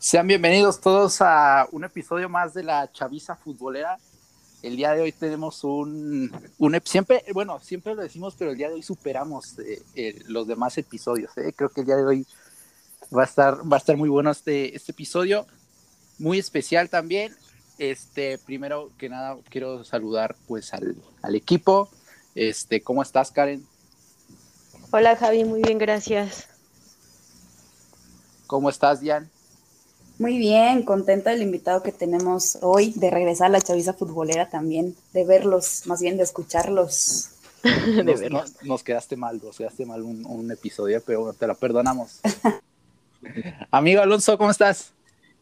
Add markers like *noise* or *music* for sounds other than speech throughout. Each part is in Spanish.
Sean bienvenidos todos a un episodio más de la Chaviza Futbolera. El día de hoy tenemos un, un siempre, bueno, siempre lo decimos, pero el día de hoy superamos eh, eh, los demás episodios. Eh. Creo que el día de hoy va a estar, va a estar muy bueno este, este episodio, muy especial también. Este, primero que nada, quiero saludar pues al, al equipo. Este, ¿cómo estás, Karen? Hola, Javi, muy bien, gracias. ¿Cómo estás, Diane? Muy bien, contenta del invitado que tenemos hoy, de regresar a la chaviza futbolera también, de verlos, más bien de escucharlos. *laughs* nos, quedaste mal, nos quedaste mal un, episodio, pero te lo perdonamos. *laughs* amigo Alonso, ¿cómo estás?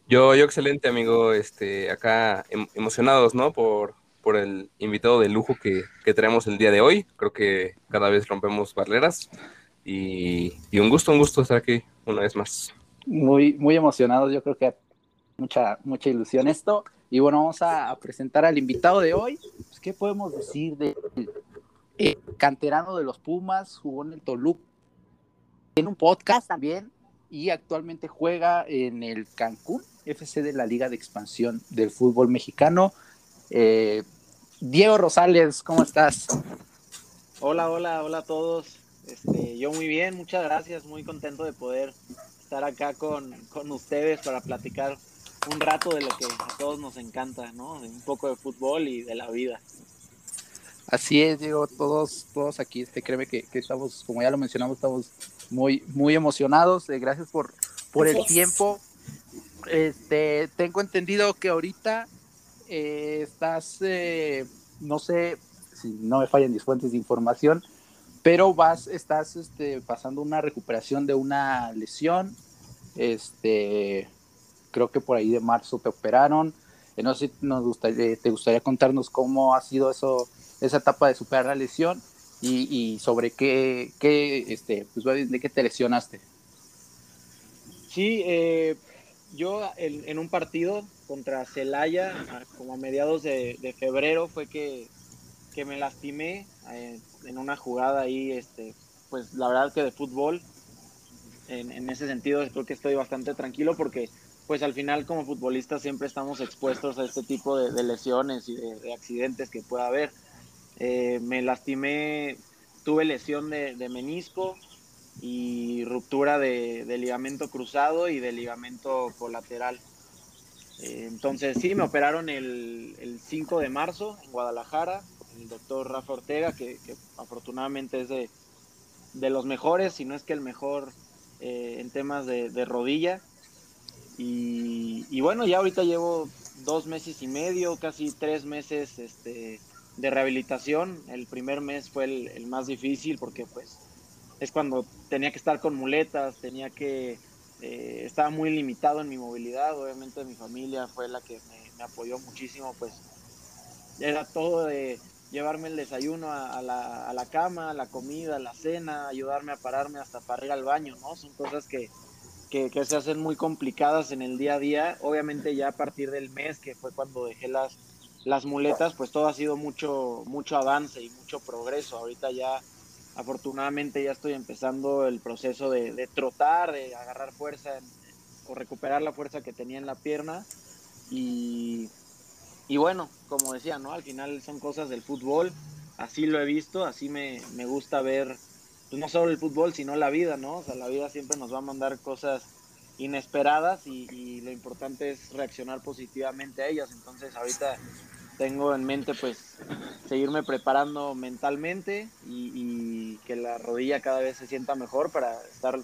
Yo, yo excelente, amigo, este, acá em, emocionados, ¿no? Por, por el invitado de lujo que, que tenemos el día de hoy. Creo que cada vez rompemos barreras y, y un gusto, un gusto estar aquí una vez más muy, muy emocionados. Yo creo que mucha, mucha ilusión esto. Y bueno, vamos a, presentar al invitado de hoy. Pues, ¿Qué podemos decir de eh, canterano de los Pumas? Jugó en el Toluca. En un podcast también. Y actualmente juega en el Cancún FC de la Liga de Expansión del Fútbol Mexicano. Eh, Diego Rosales, ¿cómo estás? Hola, hola, hola a todos. Este, yo muy bien, muchas gracias, muy contento de poder estar acá con, con, ustedes para platicar un rato de lo que a todos nos encanta, ¿no? Un poco de fútbol y de la vida. Así es, Diego, todos, todos aquí, este, créeme que, que estamos, como ya lo mencionamos, estamos muy, muy emocionados. Eh, gracias por, por el tiempo. Este, tengo entendido que ahorita eh, estás, eh, no sé si no me fallan mis fuentes de información, pero vas, estás este, pasando una recuperación de una lesión, este, creo que por ahí de marzo te operaron, eh, no sé si nos gustaría, te gustaría contarnos cómo ha sido eso, esa etapa de superar la lesión y, sobre qué, qué este, pues, de qué te lesionaste. Sí, eh, yo en, un partido contra Celaya, como a mediados de, febrero, fue que, que me lastimé eh, en una jugada ahí, este, pues la verdad que de fútbol, en, ese sentido creo que estoy bastante tranquilo porque pues al final como futbolista siempre estamos expuestos a este tipo de, lesiones y de, accidentes que pueda haber. Eh, me lastimé, tuve lesión de, menisco y ruptura de, ligamento cruzado y de ligamento colateral. Eh, entonces sí, me operaron el, el 5 de marzo en Guadalajara, el doctor Rafa Ortega, que, afortunadamente es de, los mejores, si no es que el mejor eh, en temas de, rodilla. Y, bueno, ya ahorita llevo dos meses y medio, casi tres meses este, de rehabilitación. El primer mes fue el, más difícil porque pues es cuando tenía que estar con muletas, tenía que... Eh, estaba muy limitado en mi movilidad, obviamente mi familia fue la que me, me apoyó muchísimo, pues era todo de llevarme el desayuno a, la, a, la, cama, la comida, la cena, ayudarme a pararme hasta para ir al baño, ¿no? Son cosas que, que, se hacen muy complicadas en el día a día. Obviamente ya a partir del mes, que fue cuando dejé las, las muletas, pues todo ha sido mucho, mucho avance y mucho progreso. Ahorita ya, afortunadamente, ya estoy empezando el proceso de, de trotar, de agarrar fuerza o recuperar la fuerza que tenía en la pierna. Y, y bueno, como decía, ¿no? Al final son cosas del fútbol, así lo he visto, así me, gusta ver, pues no solo el fútbol, sino la vida, ¿no? O sea, la vida siempre nos va a mandar cosas inesperadas y, lo importante es reaccionar positivamente a ellas. Entonces ahorita tengo en mente pues seguirme preparando mentalmente y, que la rodilla cada vez se sienta mejor para estar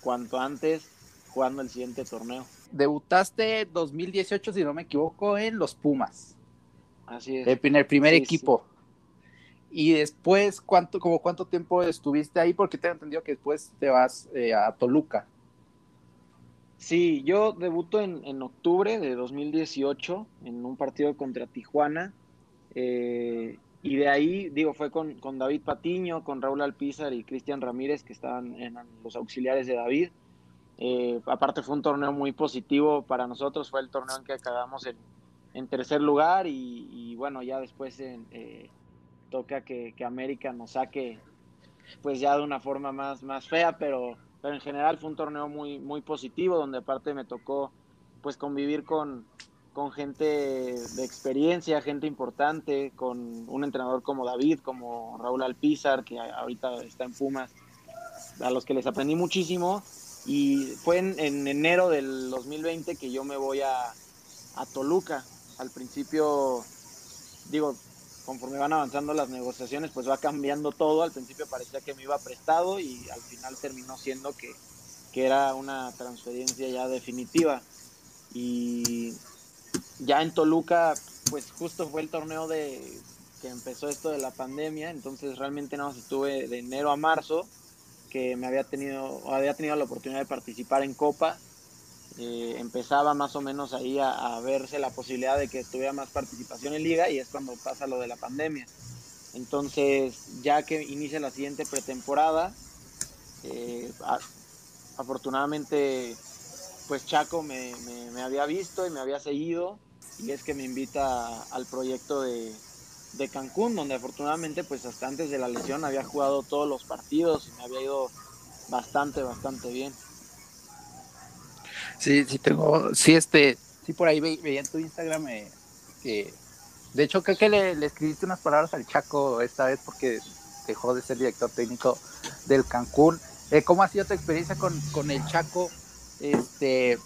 cuanto antes jugando el siguiente torneo debutaste 2018, si no me equivoco, en los Pumas. Así es. En el primer equipo. Y después, ¿cuánto, como cuánto tiempo estuviste ahí? Porque tengo entendido que después te vas eh, a Toluca. Sí, yo debuto en, octubre de 2018 en un partido contra Tijuana. Eh, y de ahí, digo, fue con, con, David Patiño, con Raúl Alpizar y Cristian Ramírez, que estaban en los auxiliares de David. Eh, aparte fue un torneo muy positivo para nosotros, fue el torneo en que acabamos en, tercer lugar y, bueno, ya después eh, toca que, América nos saque pues ya de una forma más, más fea, pero, pero en general fue un torneo muy, muy positivo donde aparte me tocó pues convivir con, con gente de experiencia, gente importante, con un entrenador como David, como Raúl Alpizar, que ahorita está en Pumas, a los que les aprendí muchísimo. Y fue en, enero del 2020 que yo me voy a, a Toluca. Al principio, digo, conforme van avanzando las negociaciones, pues va cambiando todo. Al principio parecía que me iba prestado y al final terminó siendo que, que era una transferencia ya definitiva. Y ya en Toluca, pues justo fue el torneo de que empezó esto de la pandemia, entonces realmente no estuve de enero a marzo, que me había tenido, había tenido la oportunidad de participar en Copa. Eh, empezaba más o menos ahí a, verse la posibilidad de que tuviera más participación en liga y es cuando pasa lo de la pandemia. Entonces, ya que inicia la siguiente pretemporada, eh, afortunadamente pues Chaco me, me, había visto y me había seguido y es que me invita al proyecto de, de, Cancún, donde afortunadamente pues hasta antes de la lesión había jugado todos los partidos y me había ido bastante, bastante bien. Sí, sí tengo, sí, este, sí por ahí veía en tu Instagram eh, que, de hecho creo que le, le, escribiste unas palabras al Chaco esta vez porque dejó de ser director técnico del Cancún. Eh, ¿Cómo ha sido tu experiencia con, con el Chaco? Este,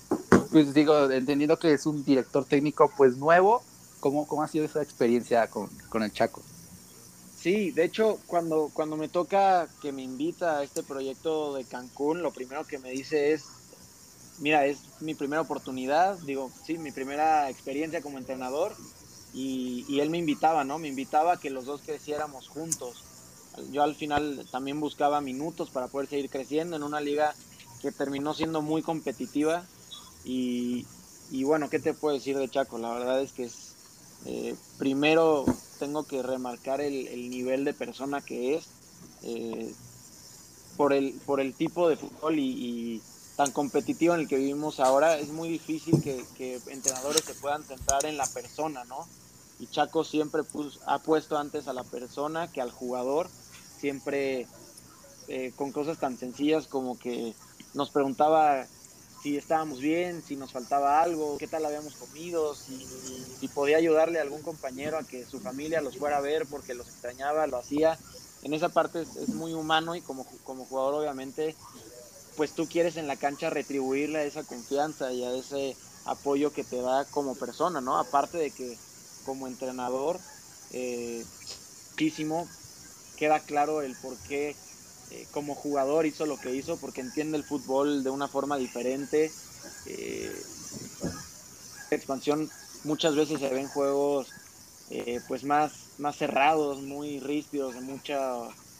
pues digo, entendiendo que es un director técnico pues nuevo, ¿cómo, cómo ha sido esa experiencia con, con el Chaco? Sí, de hecho, cuando, cuando me toca que me invita a este proyecto de Cancún, lo primero que me dice es, mira, es mi primera oportunidad, digo, sí, mi primera experiencia como entrenador, y, y, él me invitaba, ¿no? Me invitaba a que los dos creciéramos juntos. Yo al final también buscaba minutos para poder seguir creciendo en una liga que terminó siendo muy competitiva y, bueno, ¿qué te puedo decir de Chaco? La verdad es que es, eh, primero tengo que remarcar el, nivel de persona que es eh, por, el, por el tipo de fútbol y, tan competitivo en el que vivimos ahora, es muy difícil que, entrenadores se puedan centrar en la persona, ¿no? Y Chaco siempre ha puesto antes a la persona que al jugador, siempre eh, con cosas tan sencillas como que nos preguntaba si estábamos bien, si nos faltaba algo, qué tal habíamos comido, si, podía ayudarle a algún compañero a que su familia los fuera a ver porque los extrañaba, lo hacía. En esa parte es, muy humano y como, como jugador obviamente, pues tú quieres en la cancha retribuirle a esa confianza y a ese apoyo que te da como persona, ¿no? Aparte de que como entrenador, eh, queda claro el por qué eh, como jugador hizo lo que hizo porque entiende el fútbol de una forma diferente. Eh, expansión muchas veces se ven juegos eh, pues más, más cerrados, muy ríspidos, de mucha,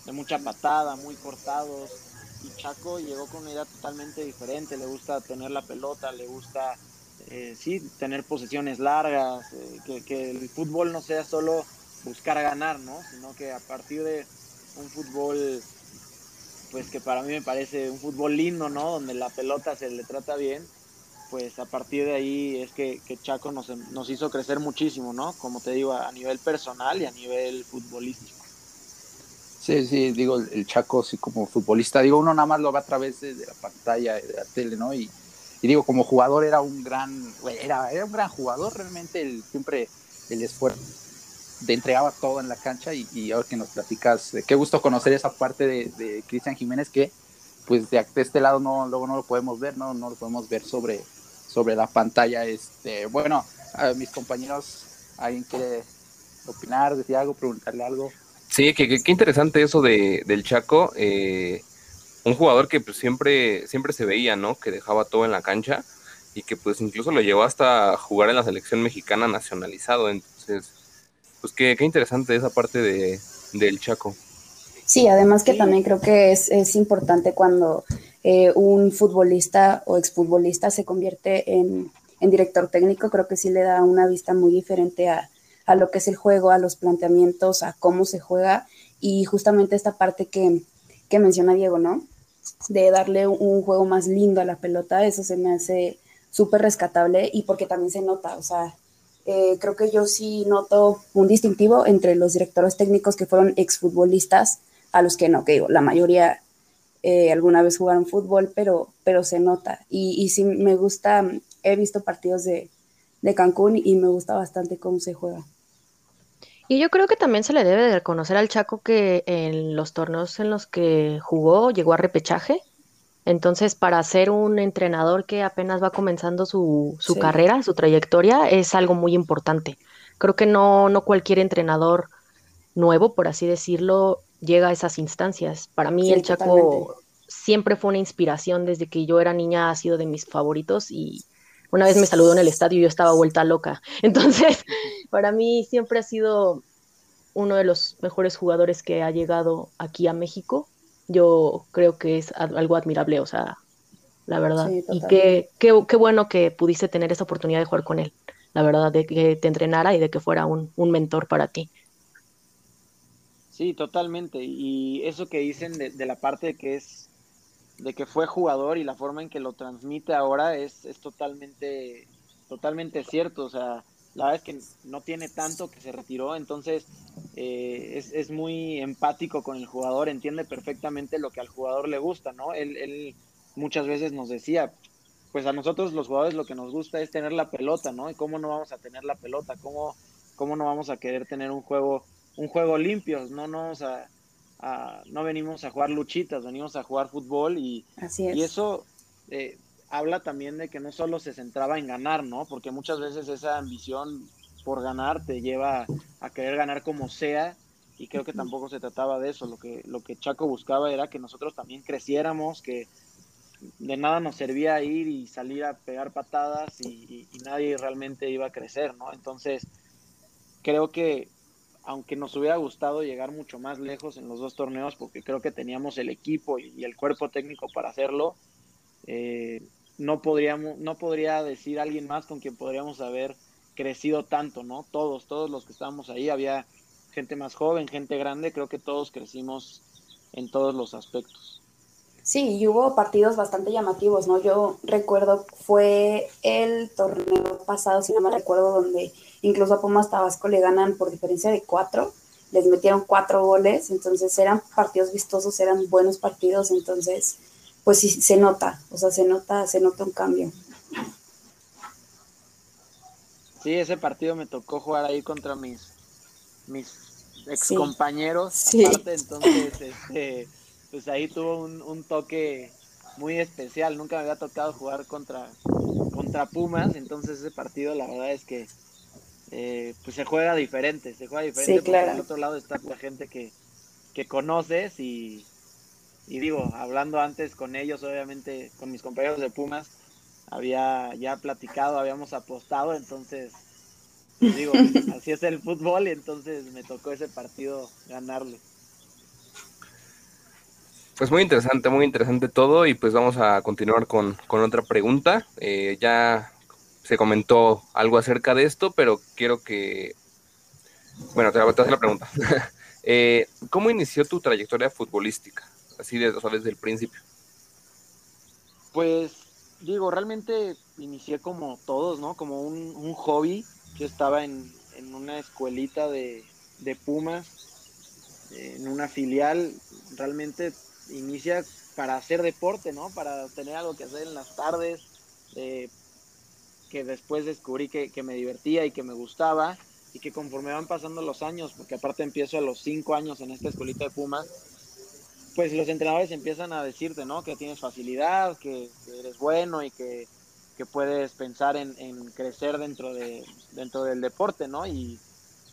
de mucha patada, muy cortados. Y Chaco llegó con una idea totalmente diferente, le gusta tener la pelota, le gusta sí, tener posesiones largas, que, que el fútbol no sea solo buscar ganar, ¿no? sino que a partir de un fútbol pues que para mí me parece un fútbol lindo, ¿no? Donde la pelota se le trata bien, pues a partir de ahí es que, Chaco nos, nos, hizo crecer muchísimo, ¿no? Como te digo, a nivel personal y a nivel futbolístico. Sí, sí, digo, el Chaco, sí, como futbolista, digo, uno nada más lo ve a través de, la pantalla, de la tele, ¿no? Y, digo, como jugador era un gran, era, era un gran jugador, realmente, el, siempre el esfuerzo de entregaba todo en la cancha y, ahora que nos platicas, qué gusto conocer esa parte de, Cristian Jiménez que pues de, este lado no, luego no lo podemos ver, no, no lo podemos ver sobre, sobre la pantalla. Este, bueno, mis compañeros, ¿alguien quiere opinar, decir algo, preguntarle algo? Sí, qué que, interesante eso de, del Chaco, eh, un jugador que pues siempre, siempre se veía, ¿no? Que dejaba todo en la cancha y que pues incluso lo llevó hasta jugar en la selección mexicana nacionalizado, entonces pues qué, interesante esa parte de, del Chaco. Sí, además que también creo que es, es importante cuando eh, un futbolista o exfutbolista se convierte en, en, director técnico, creo que sí le da una vista muy diferente a, a, lo que es el juego, a los planteamientos, a cómo se juega y justamente esta parte que, que menciona Diego, ¿no? De darle un juego más lindo a la pelota, eso se me hace súper rescatable y porque también se nota, o sea, eh, creo que yo sí noto un distintivo entre los directores técnicos que fueron exfutbolistas a los que no, que digo, la mayoría eh, alguna vez jugaron fútbol, pero, pero se nota. Y, y sí me gusta he visto partidos de, de Cancún y me gusta bastante cómo se juega. Y yo creo que también se le debe de reconocer al Chaco que en los torneos en los que jugó llegó a repechaje. Entonces, para ser un entrenador que apenas va comenzando su, su carrera, su trayectoria, es algo muy importante. Creo que no, no cualquier entrenador nuevo, por así decirlo, llega a esas instancias. Para mí el Chaco siempre fue una inspiración desde que yo era niña, ha sido de mis favoritos y una vez me saludó en el estadio y yo estaba vuelta loca. *laughs* Entonces, *laughs* para mí siempre ha sido uno de los mejores jugadores que ha llegado aquí a México. Yo creo que es algo admirable, o sea, la verdad. y qué, qué, qué, bueno que pudiste tener esa oportunidad de jugar con él, la verdad, de que te entrenara y de que fuera un, un mentor para ti. Sí, totalmente. Y eso que dicen de, de la parte de que es de que fue jugador y la forma en que lo transmite ahora es, es totalmente, totalmente cierto. O sea, la verdad es que no tiene tanto que se retiró, entonces eh, es, es, muy empático con el jugador, entiende perfectamente lo que al jugador le gusta, ¿no? Él, él muchas veces nos decía, pues a nosotros los jugadores lo que nos gusta es tener la pelota, ¿no? ¿Y cómo no vamos a tener la pelota? ¿Cómo, cómo no vamos a querer tener un juego, un juego limpio? No, no vamos a no venimos a jugar luchitas, venimos a jugar fútbol y, y eso eh, habla también de que no solo se centraba en ganar, ¿no? Porque muchas veces esa ambición por ganar te lleva a querer ganar como sea y creo que tampoco se trataba de eso, lo que, lo que Chaco buscaba era que nosotros también creciéramos, que de nada nos servía ir y salir a pegar patadas y, y nadie realmente iba a crecer, ¿no? Entonces, creo que aunque nos hubiera gustado llegar mucho más lejos en los dos torneos, porque creo que teníamos el equipo y, el cuerpo técnico para hacerlo, eh, no, podríamos, no podría decir alguien más con quien podríamos haber crecido tanto, ¿no? Todos, todos los que estábamos ahí, había gente más joven, gente grande, creo que todos crecimos en todos los aspectos. Sí, y hubo partidos bastante llamativos, ¿no? Yo recuerdo, fue el torneo pasado, si no me recuerdo, donde incluso a Pumas Tabasco le ganan por diferencia de cuatro, les metieron cuatro goles, entonces eran partidos vistosos, eran buenos partidos, entonces, pues sí, se nota, o sea, se nota, se nota un cambio. Sí, ese partido me tocó jugar ahí contra mis, mis ex compañeros, aparte, entonces, este pues ahí tuvo un, toque muy especial. Nunca me había tocado jugar contra, contra Pumas, entonces ese partido la verdad es que eh, pues se juega diferente, se juega diferente. Sí, claro. Al otro lado está la gente que, que conoces y, y, digo, hablando antes con ellos, obviamente con mis compañeros de Pumas, había ya platicado, habíamos apostado, entonces, pues digo, *laughs* así es el fútbol y entonces me tocó ese partido ganarle. Pues muy interesante, muy interesante todo y pues vamos a continuar con, otra pregunta. Eh, ya se comentó algo acerca de esto, pero quiero que... Bueno, te voy a hacer la pregunta. *laughs* Eh, ¿Cómo inició tu trayectoria futbolística? Así de, desde el principio. Pues digo, realmente inicié como todos, ¿no? Como un, hobby. Yo estaba en, una escuelita de, de Pumas, en una filial. Realmente inicia para hacer deporte, ¿no? Para tener algo que hacer en las tardes, que después descubrí que, me divertía y que me gustaba y que conforme van pasando los años, porque aparte empiezo a los cinco años en esta escuelita de Pumas, pues los entrenadores empiezan a decirte, ¿no? Que tienes facilidad, que, eres bueno y que, puedes pensar en, en, crecer dentro, de, dentro del deporte, ¿no? Y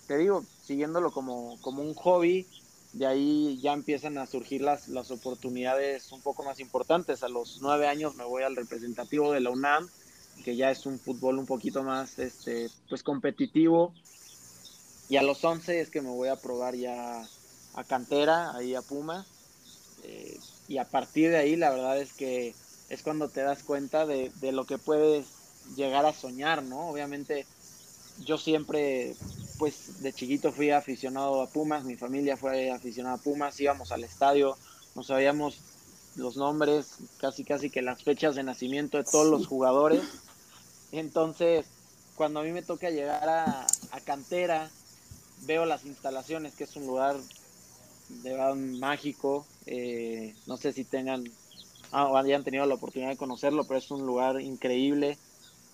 te digo, siguiéndolo como, como un hobby, de ahí ya empiezan a surgir las, las oportunidades un poco más importantes. A los nueve años me voy al representativo de la UNAM, que ya es un fútbol un poquito más este, pues competitivo. Y a los once es que me voy a probar ya a cantera, ahí a Puma. Eh, y a partir de ahí la verdad es que es cuando te das cuenta de, de lo que puedes llegar a soñar, ¿no? Obviamente yo siempre pues de chiquito fui aficionado a Pumas, mi familia fue aficionada a Pumas, íbamos al estadio, nos sabíamos los nombres, casi casi que las fechas de nacimiento de todos los jugadores. Entonces, cuando a mí me toca llegar a, Cantera, veo las instalaciones, que es un lugar de verdad mágico. Eh, no sé si tengan, ah, hayan tenido la oportunidad de conocerlo, pero es un lugar increíble.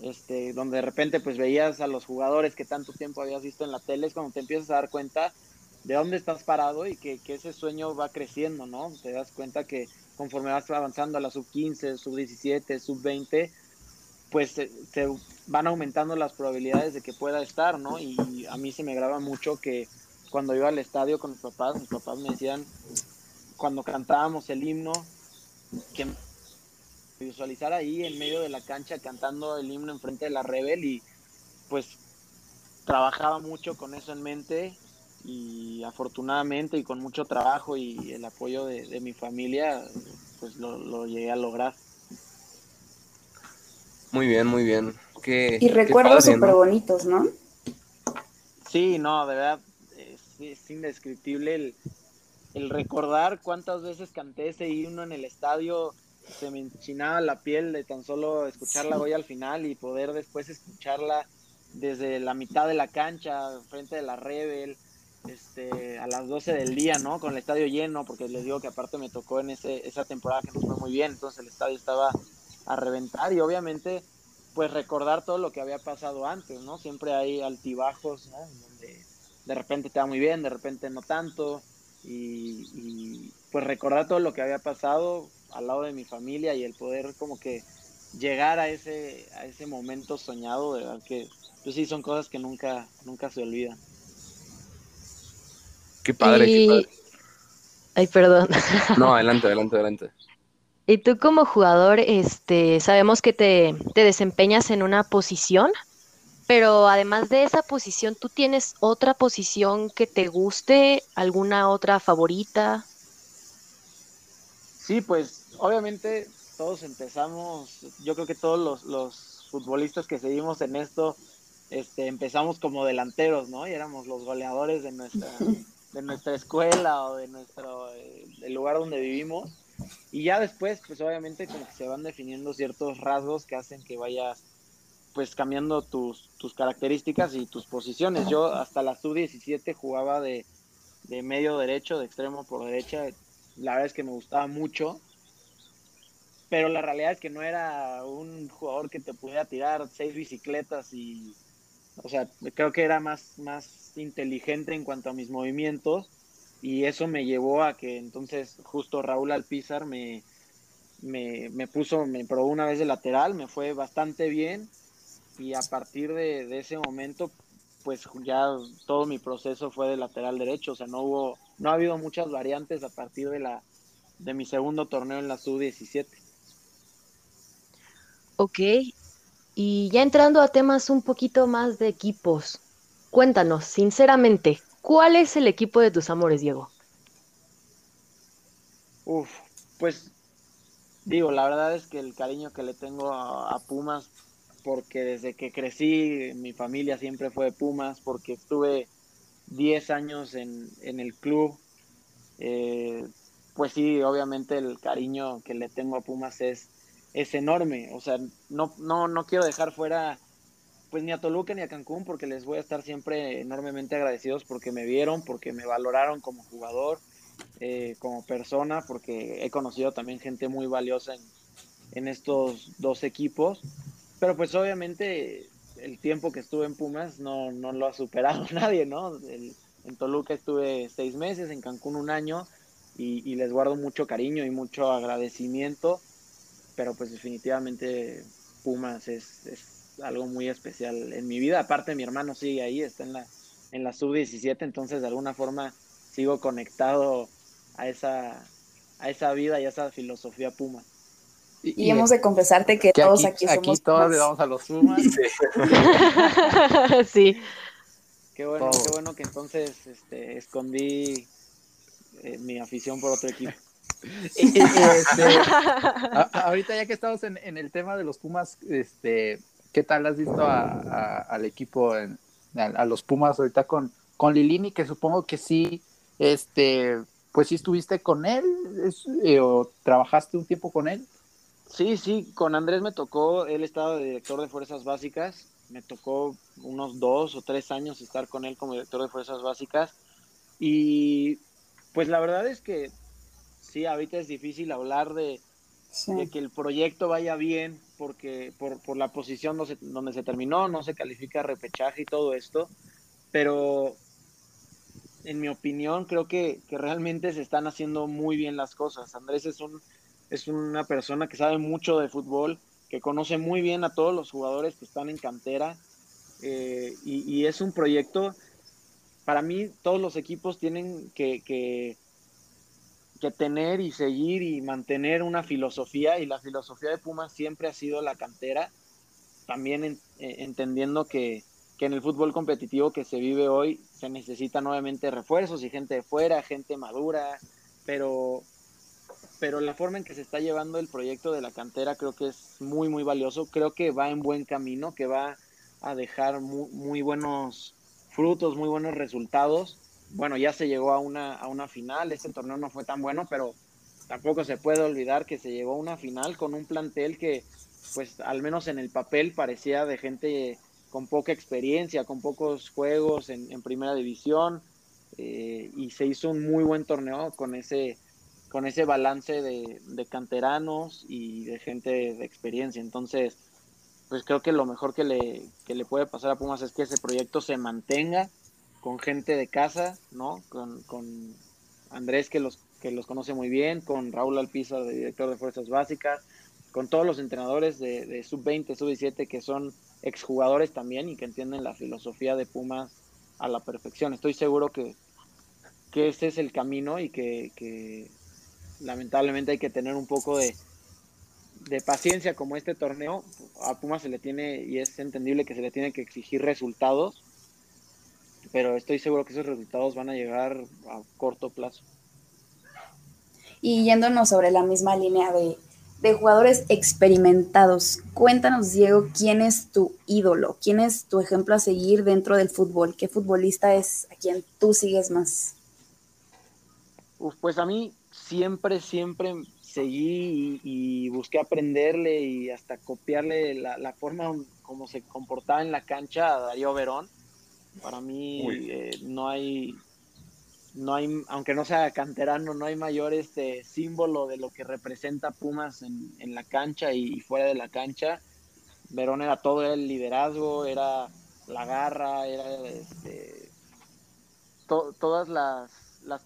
este, donde de repente pues veías a los jugadores que tanto tiempo habías visto en la tele, es cuando te empiezas a dar cuenta de dónde estás parado y que, ese sueño va creciendo, ¿no? Te das cuenta que conforme vas avanzando a la sub 15, sub 17, sub 20, pues se, van aumentando las probabilidades de que pueda estar, ¿no? Y a mí se me graba mucho que cuando iba al estadio con mis papás, mis papás me decían, cuando cantábamos el himno, que visualizar ahí en medio de la cancha cantando el himno enfrente de la Rebel y pues trabajaba mucho con eso en mente y afortunadamente y con mucho trabajo y el apoyo de, mi familia pues lo, llegué a lograr. Muy bien, muy bien. y recuerdos súper bonitos, ¿no? Sí, no, de verdad es, indescriptible el, el recordar cuántas veces canté ese himno en el estadio se me enchinaba la piel de tan solo escucharla hoy al final y poder después escucharla desde la mitad de la cancha, frente de la Rebel, este, a las 12 del día, ¿no? Con el estadio lleno, porque les digo que aparte me tocó en ese, esa temporada que nos fue muy bien, entonces el estadio estaba a reventar y obviamente pues recordar todo lo que había pasado antes, ¿no? Siempre hay altibajos, ¿no? Donde de repente te va muy bien, de repente no tanto, y, y pues recordar todo lo que había pasado, al lado de mi familia y el poder como que llegar a ese, a ese momento soñado, de verdad que pues sí son cosas que nunca, nunca se olvidan. Qué padre, qué padre. Ay, perdón. *laughs* No, adelante, adelante, adelante. Y tú como jugador, este, sabemos que te, te desempeñas en una posición, pero además de esa posición, ¿tú tienes otra posición que te guste? ¿Alguna otra favorita? Sí, pues obviamente todos empezamos, yo creo que todos los, futbolistas que seguimos en esto, este, empezamos como delanteros, ¿no? Y éramos los goleadores de nuestra, *laughs* de nuestra escuela o de nuestro, eh, del lugar donde vivimos. Y ya después, pues obviamente como que se van definiendo ciertos rasgos que hacen que vayas pues cambiando tus, tus características y tus posiciones. Yo hasta la sub-17 jugaba de, de medio derecho, de extremo por derecha. La verdad es que me gustaba mucho pero la realidad es que no era un jugador que te pudiera tirar seis bicicletas y, o sea, creo que era más, más inteligente en cuanto a mis movimientos y eso me llevó a que entonces justo Raúl Alpizar me, me, me puso, me probó una vez de lateral, me fue bastante bien y a partir de, de ese momento pues ya todo mi proceso fue de lateral derecho, o sea, no hubo, no ha habido muchas variantes a partir de la de mi segundo torneo en la sub-17. Ok, y ya entrando a temas un poquito más de equipos, cuéntanos, sinceramente, ¿cuál es el equipo de tus amores, Diego? Uf, pues digo, la verdad es que el cariño que le tengo a, Pumas, porque desde que crecí, mi familia siempre fue de Pumas, porque estuve 10 años en, el club, eh, pues sí, obviamente el cariño que le tengo a Pumas es es enorme. O sea, no, no, no quiero dejar fuera pues ni a Toluca ni a Cancún porque les voy a estar siempre enormemente agradecidos porque me vieron, porque me valoraron como jugador, eh, como persona, porque he conocido también gente muy valiosa en, en estos dos equipos. Pero pues obviamente el tiempo que estuve en Pumas no, no lo ha superado *laughs* nadie, ¿no? en Toluca estuve seis meses, en Cancún un año y, y les guardo mucho cariño y mucho agradecimiento pero pues definitivamente Pumas es, es, algo muy especial en mi vida. Aparte mi hermano sigue ahí, está en la, en la sub-17, entonces de alguna forma sigo conectado a esa, a esa vida y a esa filosofía Puma. Y, hemos de confesarte que, todos aquí, somos Aquí todos le damos a los Pumas. sí. *laughs* Qué bueno, qué bueno que entonces este, escondí eh, mi afición por otro equipo. *laughs* Este, *laughs* ahorita ya que estamos en, el tema de los Pumas, este, ¿qué tal has visto al equipo, a, los Pumas ahorita con, con Lilini, que supongo que sí, este, pues sí estuviste con él eh, o trabajaste un tiempo con él? Sí, sí, con Andrés me tocó, él estaba de director de Fuerzas Básicas, me tocó unos dos o tres años estar con él como director de Fuerzas Básicas y pues la verdad es que sí, ahorita es difícil hablar de, de que el proyecto vaya bien, porque por, por la posición donde se, donde se terminó, no se califica repechaje y todo esto, pero en mi opinión creo que, que, realmente se están haciendo muy bien las cosas. Andrés es, un, es una persona que sabe mucho de fútbol, que conoce muy bien a todos los jugadores que están en cantera eh, y, es un proyecto, para mí todos los equipos tienen que, que tener y seguir y mantener una filosofía y la filosofía de Pumas siempre ha sido la cantera, también eh, entendiendo que, que, en el fútbol competitivo que se vive hoy se necesitan nuevamente refuerzos y gente de fuera, gente madura, pero, pero la forma en que se está llevando el proyecto de la cantera creo que es muy, muy valioso, creo que va en buen camino, que va a dejar muy, buenos frutos, muy buenos resultados. Bueno, ya se llegó a una, a una final, este torneo no fue tan bueno, pero tampoco se puede olvidar que se llegó a una final con un plantel que, pues al menos en el papel, parecía de gente con poca experiencia, con pocos juegos en, primera división, eh, y se hizo un muy buen torneo con ese, con ese balance de, canteranos y de gente de experiencia. Entonces, pues creo que lo mejor que le, que le puede pasar a Pumas es que ese proyecto se mantenga, con gente de casa, ¿no? Con, con Andrés que los, que los conoce muy bien, con Raúl Alpiza, de director de Fuerzas Básicas, con todos los entrenadores de, de sub-20, sub-17 que son exjugadores también y que entienden la filosofía de Pumas a la perfección. Estoy seguro que, que ese es el camino y que, que lamentablemente hay que tener un poco de, de paciencia como este torneo. A Pumas se le tiene, y es entendible que se le tiene que exigir resultados pero estoy seguro que esos resultados van a llegar a corto plazo. Y yéndonos sobre la misma línea de, de jugadores experimentados, cuéntanos, Diego, ¿quién es tu ídolo? ¿Quién es tu ejemplo a seguir dentro del fútbol? ¿Qué futbolista es a quien tú sigues más? Uf, pues a mí siempre, siempre seguí y, busqué aprenderle y hasta copiarle la, la forma como se comportaba en la cancha a Darío Verón para mí eh, no hay, no hay, aunque no sea canterano, no hay mayor este símbolo de lo que representa Pumas en, en la cancha y, fuera de la cancha. Verón era todo el liderazgo, era la garra, era este, todas las, las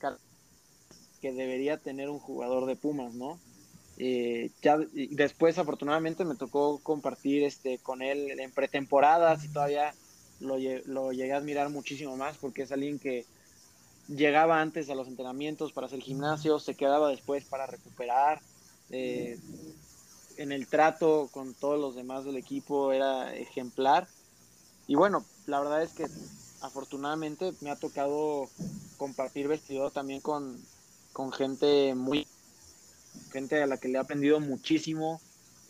que debería tener un jugador de Pumas, ¿no? Eh, ya después afortunadamente me tocó compartir este con él en pretemporadas y todavía lo, llegué a admirar muchísimo más porque es alguien que llegaba antes a los entrenamientos para hacer gimnasio, se quedaba después para recuperar. Eh, en el trato con todos los demás del equipo era ejemplar. Y bueno, la verdad es que afortunadamente me ha tocado compartir vestido también con, con gente muy gente a la que le he aprendido muchísimo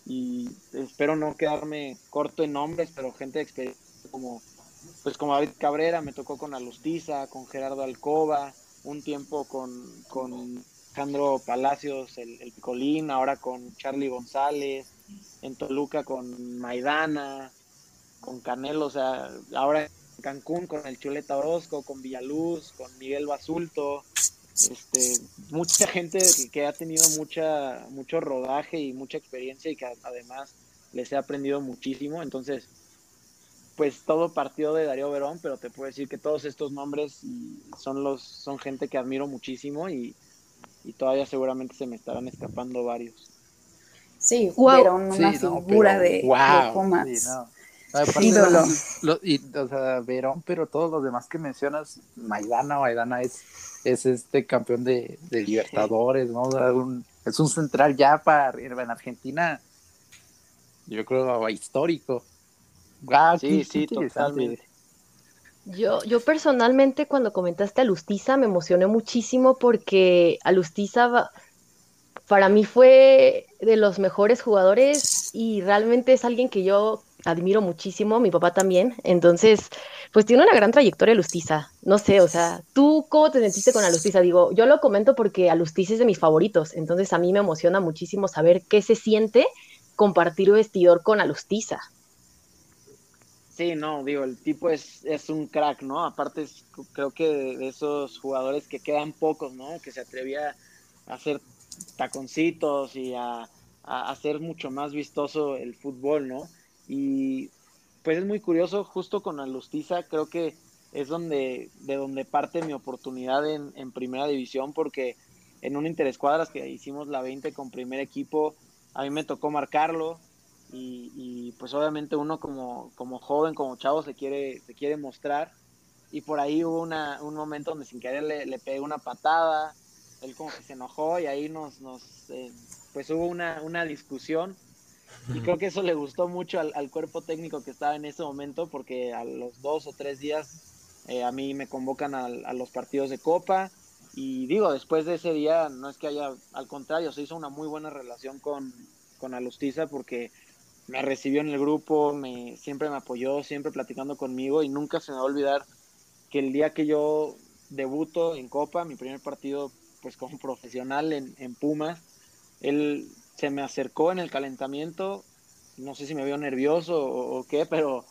y espero no quedarme corto en nombres, pero gente de experiencia como pues como David Cabrera, me tocó con Alustiza, con Gerardo Alcoba, un tiempo con, con Alejandro Palacios, el, el Picolín, ahora con Charlie González, en Toluca con Maidana, con Canelo, o sea, ahora en Cancún con el Chuleta Orozco, con Villaluz, con Miguel Basulto, este, mucha gente que, ha tenido mucha, mucho rodaje y mucha experiencia y que además les he aprendido muchísimo, entonces pues todo partió de Darío Verón, pero te puedo decir que todos estos nombres son los son gente que admiro muchísimo y, todavía seguramente se me estarán escapando varios. Sí, Verón, una figura de, wow, Ídolo. y, o sea, Verón, pero todos los demás que mencionas, Maidana, Maidana es, es este campeón de, Libertadores, ¿no? es un central ya para en Argentina, yo creo histórico. Ah, sí, sí, totalmente. Yo, yo personalmente cuando comentaste a Lustiza me emocioné muchísimo porque Alustiza para mí fue de los mejores jugadores y realmente es alguien que yo admiro muchísimo, mi papá también, entonces pues tiene una gran trayectoria Alustiza, no sé, o sea, ¿tú cómo te sentiste con Alustiza? Digo, yo lo comento porque Alustiza es de mis favoritos, entonces a mí me emociona muchísimo saber qué se siente compartir vestidor con Alustiza. Sí, no, digo, el tipo es, es un crack, ¿no? Aparte, creo que de, esos jugadores que quedan pocos, ¿no? Que se atrevía a hacer taconcitos y a, a hacer mucho más vistoso el fútbol, ¿no? Y pues es muy curioso, justo con Alustiza creo que es donde, de donde parte mi oportunidad en, en primera división, porque en un interescuadras que hicimos la 20 con primer equipo, a mí me tocó marcarlo y, pues obviamente uno como, como joven, como chavo se quiere, se quiere mostrar y por ahí hubo una, un momento donde sin querer le, le pegué una patada, él como que se enojó y ahí nos, nos eh, pues hubo una, una discusión y creo que eso le gustó mucho al, al, cuerpo técnico que estaba en ese momento porque a los dos o tres días eh, a mí me convocan a, los partidos de Copa. Y digo, después de ese día, no es que haya, al contrario, se hizo una muy buena relación con, con Alustiza porque me recibió en el grupo, me, siempre me apoyó, siempre platicando conmigo y nunca se me va a olvidar que el día que yo debuto en Copa, mi primer partido pues como profesional en, en Pumas, él se me acercó en el calentamiento, no sé si me vio nervioso o, qué, pero,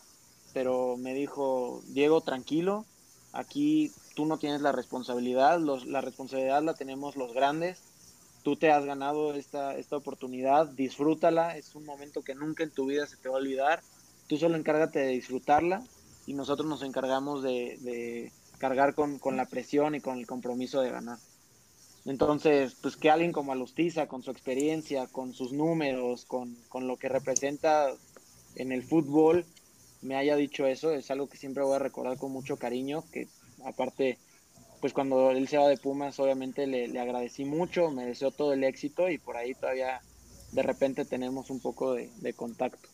pero me dijo, Diego, tranquilo, aquí tú no tienes la responsabilidad, los, la responsabilidad la tenemos los grandes, tú te has ganado esta, esta oportunidad, disfrútala, es un momento que nunca en tu vida se te va a olvidar, tú solo encárgate de disfrutarla y nosotros nos encargamos de, de cargar con, con, la presión y con el compromiso de ganar. Entonces, pues que alguien como Alustiza, con su experiencia, con sus números, con, con lo que representa en el fútbol, me haya dicho eso, es algo que siempre voy a recordar con mucho cariño, que aparte, pues cuando él se va de Pumas, obviamente le, le, agradecí mucho, me deseó todo el éxito y por ahí todavía de repente tenemos un poco de, de contacto.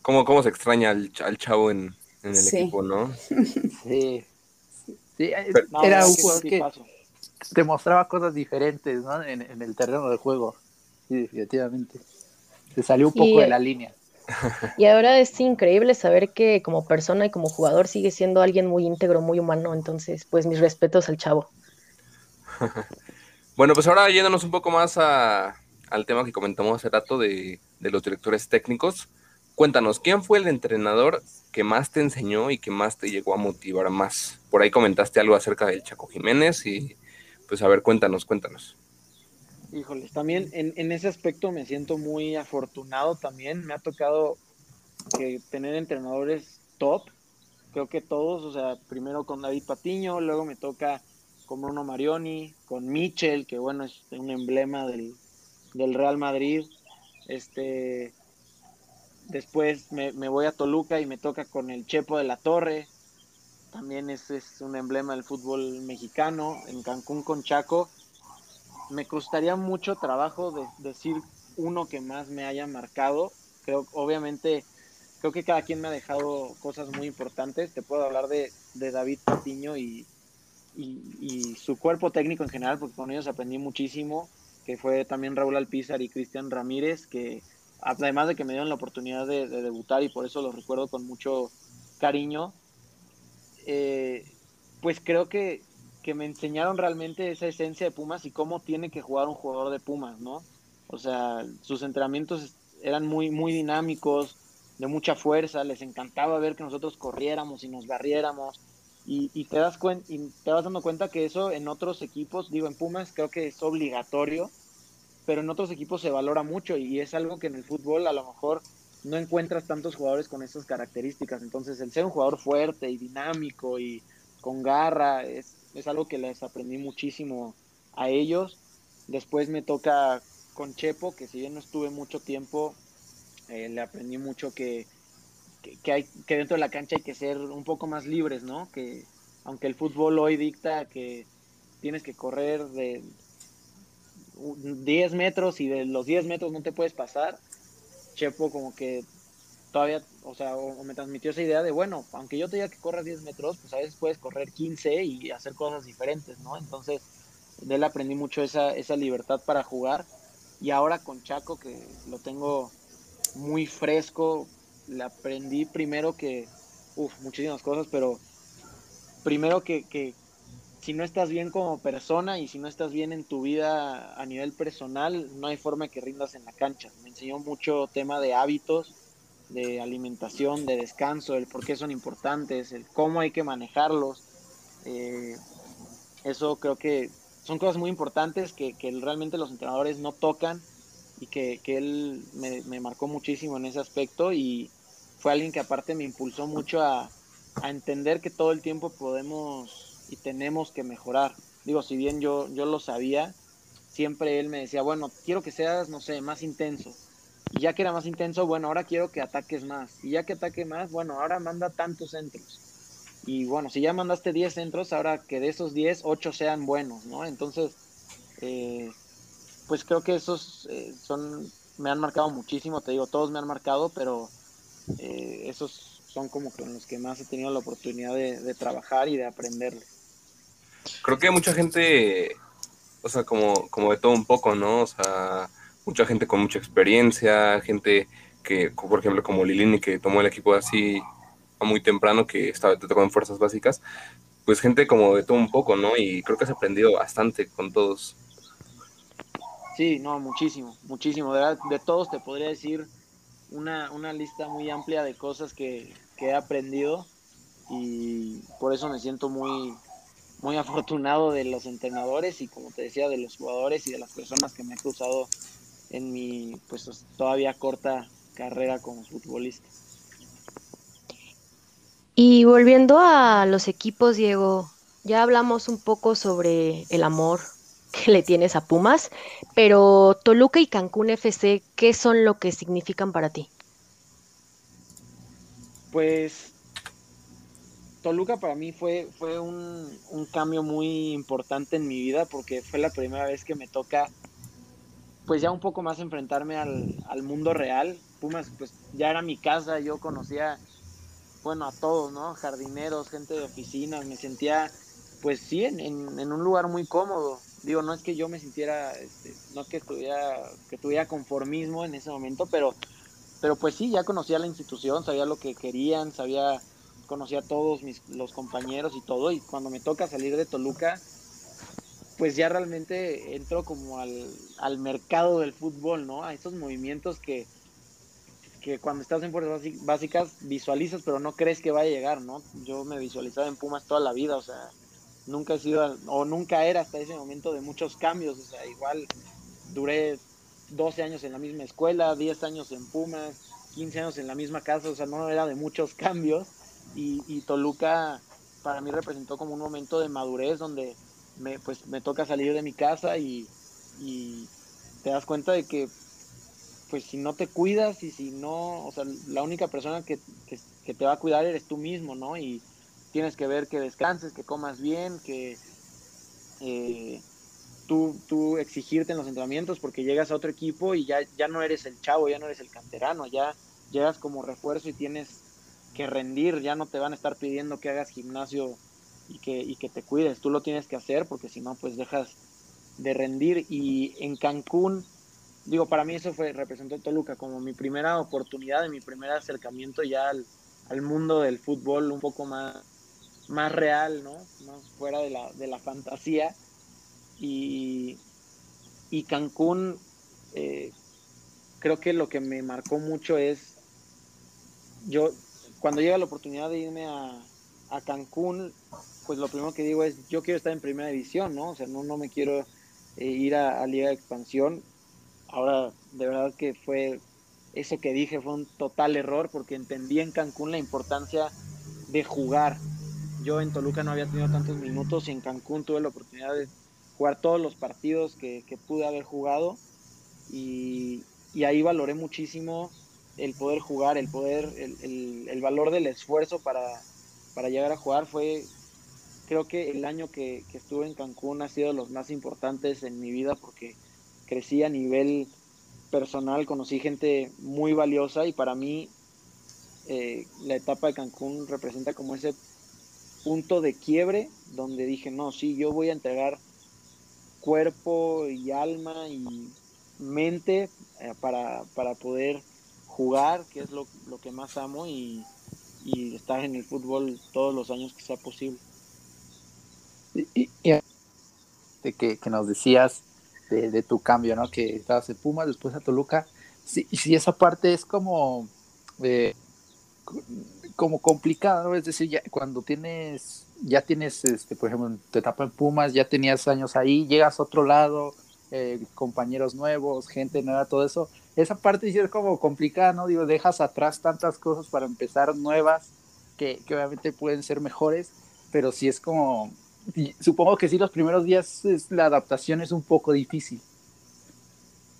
¿Cómo, ¿Cómo, se extraña al, al chavo en, en el sí. equipo, no? Sí. *laughs* sí no, era un jugador que, te mostraba cosas diferentes, ¿no? En, en, el terreno de juego. Sí, definitivamente. Se salió un poco y, de la línea. Y ahora es increíble saber que como persona y como jugador sigue siendo alguien muy íntegro, muy humano. Entonces, pues mis respetos al chavo. bueno, pues ahora yéndonos un poco más a, al tema que comentamos hace rato de, de, los directores técnicos. Cuéntanos, ¿quién fue el entrenador que más te enseñó y que más te llegó a motivar más? Por ahí comentaste algo acerca del Chaco Jiménez y pues a ver, cuéntanos, cuéntanos. Híjoles, también en, en, ese aspecto me siento muy afortunado también. Me ha tocado que tener entrenadores top. Creo que todos, o sea, primero con David Patiño, luego me toca con Bruno Marioni, con Michel, que bueno, es un emblema del, del Real Madrid. Este, después me, me, voy a Toluca y me toca con el Chepo de la Torre. También es, es un emblema del fútbol mexicano. En Cancún con Chaco me costaría mucho trabajo de decir uno que más me haya marcado. Creo, obviamente, creo que cada quien me ha dejado cosas muy importantes. Te puedo hablar de, de David Patiño y, y, su cuerpo técnico en general, porque con ellos aprendí muchísimo, que fue también Raúl Alpizar y Cristian Ramírez, que además de que me dieron la oportunidad de debutar y por eso los recuerdo con mucho cariño, eh, pues creo que que me enseñaron realmente esa esencia de Pumas y cómo tiene que jugar un jugador de Pumas, ¿no? O sea, sus entrenamientos eran muy, muy dinámicos, de mucha fuerza, les encantaba ver que nosotros corriéramos y nos barriéramos. Y, y te das cuenta, y te vas dando cuenta que eso en otros equipos, digo, en Pumas creo que es obligatorio, pero en otros equipos se valora mucho y es algo que en el fútbol a lo mejor no encuentras tantos jugadores con esas características. Entonces, el ser un jugador fuerte y dinámico y con garra es, es algo que les aprendí muchísimo a ellos. Después me toca con Chepo, que si bien no estuve mucho tiempo, eh, le aprendí mucho que, que, que, hay, que dentro de la cancha hay que ser un poco más libres, ¿no? Que aunque el fútbol hoy dicta que tienes que correr de 10 metros y de los 10 metros no te puedes pasar, Chepo como que todavía, o sea, o, me transmitió esa idea de, bueno, aunque yo te diga que corras 10 metros, pues a veces puedes correr 15 y hacer cosas diferentes, ¿no? Entonces, de él aprendí mucho esa, esa libertad para jugar. Y ahora con Chaco, que lo tengo muy fresco, le aprendí primero que, uff, muchísimas cosas, pero primero que, que si no estás bien como persona y si no estás bien en tu vida a nivel personal, no hay forma que rindas en la cancha. Me enseñó mucho tema de hábitos, de alimentación, de descanso, el por qué son importantes, el cómo hay que manejarlos. Eh, eso creo que son cosas muy importantes que, que, realmente los entrenadores no tocan y que, él me, me, marcó muchísimo en ese aspecto y fue alguien que aparte me impulsó mucho a, a entender que todo el tiempo podemos y tenemos que mejorar. Digo, si bien yo, yo lo sabía, siempre él me decía, bueno, quiero que seas, no sé, más intenso. Y ya que era más intenso, bueno, ahora quiero que ataques más. Y ya que ataque más, bueno, ahora manda tantos centros. Y bueno, si ya mandaste 10 centros, ahora que de esos 10, 8 sean buenos, ¿no? Entonces, eh, pues creo que esos eh, son, me han marcado muchísimo, te digo, todos me han marcado, pero eh, esos son como con los que más he tenido la oportunidad de, trabajar y de aprender. Creo que mucha gente, o sea, como, como de todo un poco, ¿no? O sea, mucha gente con mucha experiencia, gente que, por ejemplo, como Lilini, que tomó el equipo así muy temprano, que estaba te tocó en fuerzas básicas, pues gente como de todo un poco, ¿no? Y creo que has aprendido bastante con todos. Sí, no, muchísimo, muchísimo. De, de todos te podría decir una, una lista muy amplia de cosas que, he aprendido y por eso me siento muy, muy afortunado de los entrenadores y como te decía, de los jugadores y de las personas que me he cruzado en mi pues todavía corta carrera como futbolista. Y volviendo a los equipos, Diego, ya hablamos un poco sobre el amor que le tienes a Pumas, pero Toluca y Cancún FC, ¿qué son lo que significan para ti? Pues Toluca para mí fue, fue un, cambio muy importante en mi vida porque fue la primera vez que me toca pues ya un poco más enfrentarme al, al mundo real. Pumas pues ya era mi casa, yo conocía bueno a todos, ¿no? Jardineros, gente de oficinas, me sentía pues sí en, en un lugar muy cómodo digo, no es que yo me sintiera, este, no que tuviera, que tuviera conformismo en ese momento, pero, pero pues sí, ya conocía la institución, sabía lo que querían, sabía, conocía a todos mis, los compañeros y todo, y cuando me toca salir de Toluca, pues ya realmente entro como al, al mercado del fútbol, ¿no? A esos movimientos que, que cuando estás en fuerzas básicas visualizas, pero no crees que va a llegar, ¿no? Yo me visualizaba en Pumas toda la vida, o sea, nunca he sido, o nunca era hasta ese momento de muchos cambios, o sea, igual duré 12 años en la misma escuela, 10 años en Pumas, 15 años en la misma casa, o sea, no era de muchos *laughs* cambios, y, Toluca para mí representó como un momento de madurez donde me, pues, me toca salir de mi casa y, te das cuenta de que pues si no te cuidas y si no, o sea, la única persona que, que, que te va a cuidar eres tú mismo, ¿no? Y, tienes que ver que descanses, que comas bien, que eh, tú, tú exigirte en los entrenamientos porque llegas a otro equipo y ya, ya no eres el chavo, ya no eres el canterano, ya llegas como refuerzo y tienes que rendir, ya no te van a estar pidiendo que hagas gimnasio y que, y que te cuides, tú lo tienes que hacer porque si no, pues dejas de rendir. Y en Cancún, digo, para mí eso fue, representó Toluca como mi primera oportunidad, mi primer acercamiento ya al, al mundo del fútbol un poco más más real, ¿no? Más fuera de la, de la fantasía. Y, y Cancún, eh, creo que lo que me marcó mucho es, yo, cuando llega la oportunidad de irme a, a Cancún, pues lo primero que digo es, yo quiero estar en primera división, ¿no? O sea, no, no me quiero eh, ir a, Liga de Expansión. Ahora, de verdad que fue, eso que dije fue un total error porque entendí en Cancún la importancia de jugar, yo en Toluca no había tenido tantos minutos y en Cancún tuve la oportunidad de jugar todos los partidos que, pude haber jugado y, ahí valoré muchísimo el poder jugar, el poder, el, valor del esfuerzo para, llegar a jugar fue, creo que el año que, estuve en Cancún ha sido los más importantes en mi vida porque crecí a nivel personal, conocí gente muy valiosa y para mí eh, la etapa de Cancún representa como ese punto de quiebre donde dije, no, sí, yo voy a entregar cuerpo y alma y mente eh, para, poder jugar, que es lo, que más amo, y, estar en el fútbol todos los años que sea posible. Y, de que, nos decías de, tu cambio, ¿no? Que estabas en Pumas, después a Toluca. Sí, y si esa parte es como... Eh, como complicado, es decir, ya, cuando tienes, ya tienes, este, por ejemplo, te tapan Pumas, ya tenías años ahí, llegas a otro lado, eh, compañeros nuevos, gente nueva, todo eso. Esa parte sí es como complicada, ¿no? Digo, dejas atrás tantas cosas para empezar nuevas que, que obviamente pueden ser mejores, pero sí es como, supongo que sí los primeros días es, la adaptación es un poco difícil.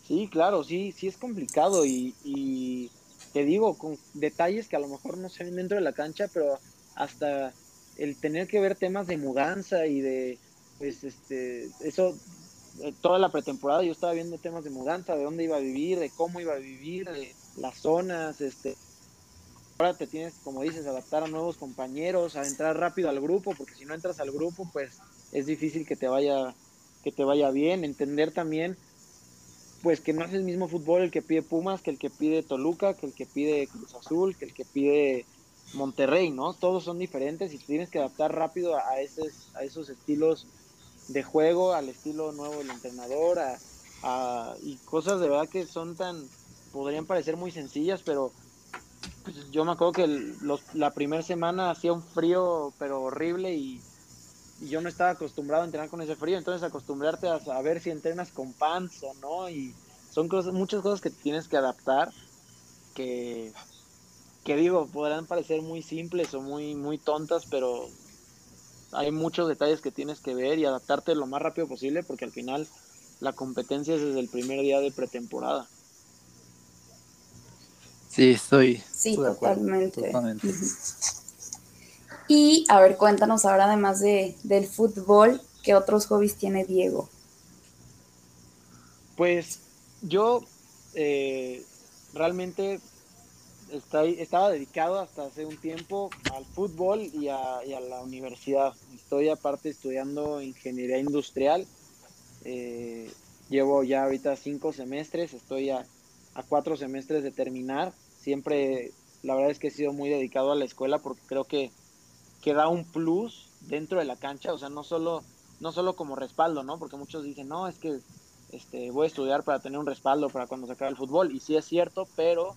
Sí, claro, sí, sí es complicado y, y te digo, con detalles que a lo mejor no se ven dentro de la cancha, pero hasta el tener que ver temas de mudanza y de, pues, este, eso, eh, toda la pretemporada yo estaba viendo temas de mudanza, de dónde iba a vivir, de cómo iba a vivir, de las zonas, este, ahora te tienes, como dices, adaptar a nuevos compañeros, a entrar rápido al grupo, porque si no entras al grupo, pues es difícil que te vaya, que te vaya bien, entender también pues que no es el mismo fútbol el que pide Pumas, que el que pide Toluca, que el que pide Cruz Azul, que el que pide Monterrey, ¿no? Todos son diferentes y tienes que adaptar rápido a, esos, a esos estilos de juego, al estilo nuevo del entrenador, a, y cosas de verdad que son tan, podrían parecer muy sencillas, pero pues, yo me acuerdo que los, la primera semana hacía un frío, pero horrible y, yo no estaba acostumbrado a entrenar con ese frío, entonces acostumbrarte a saber si entrenas con pants o no, y son cosas, muchas cosas que tienes que adaptar, que que digo, podrán parecer muy simples o muy, muy tontas, pero hay muchos detalles que tienes que ver y adaptarte lo más rápido posible porque al final la competencia es desde el primer día de pretemporada. Sí, estoy. Sí, totalmente. Y a ver, cuéntanos ahora, además de, del fútbol, ¿qué otros hobbies tiene Diego? Pues yo eh, realmente estaba dedicado hasta hace un tiempo al fútbol y a, la universidad. Estoy aparte estudiando ingeniería industrial. Eh, llevo ya ahorita cinco semestres, estoy a, cuatro semestres de terminar. Siempre, la verdad es que he sido muy dedicado a la escuela porque creo que, que da un plus dentro de la cancha, o sea, no solo, no solo como respaldo, ¿no? Porque muchos dicen, no, es que este, voy a estudiar para tener un respaldo para cuando se acabe el fútbol. Y sí es cierto, pero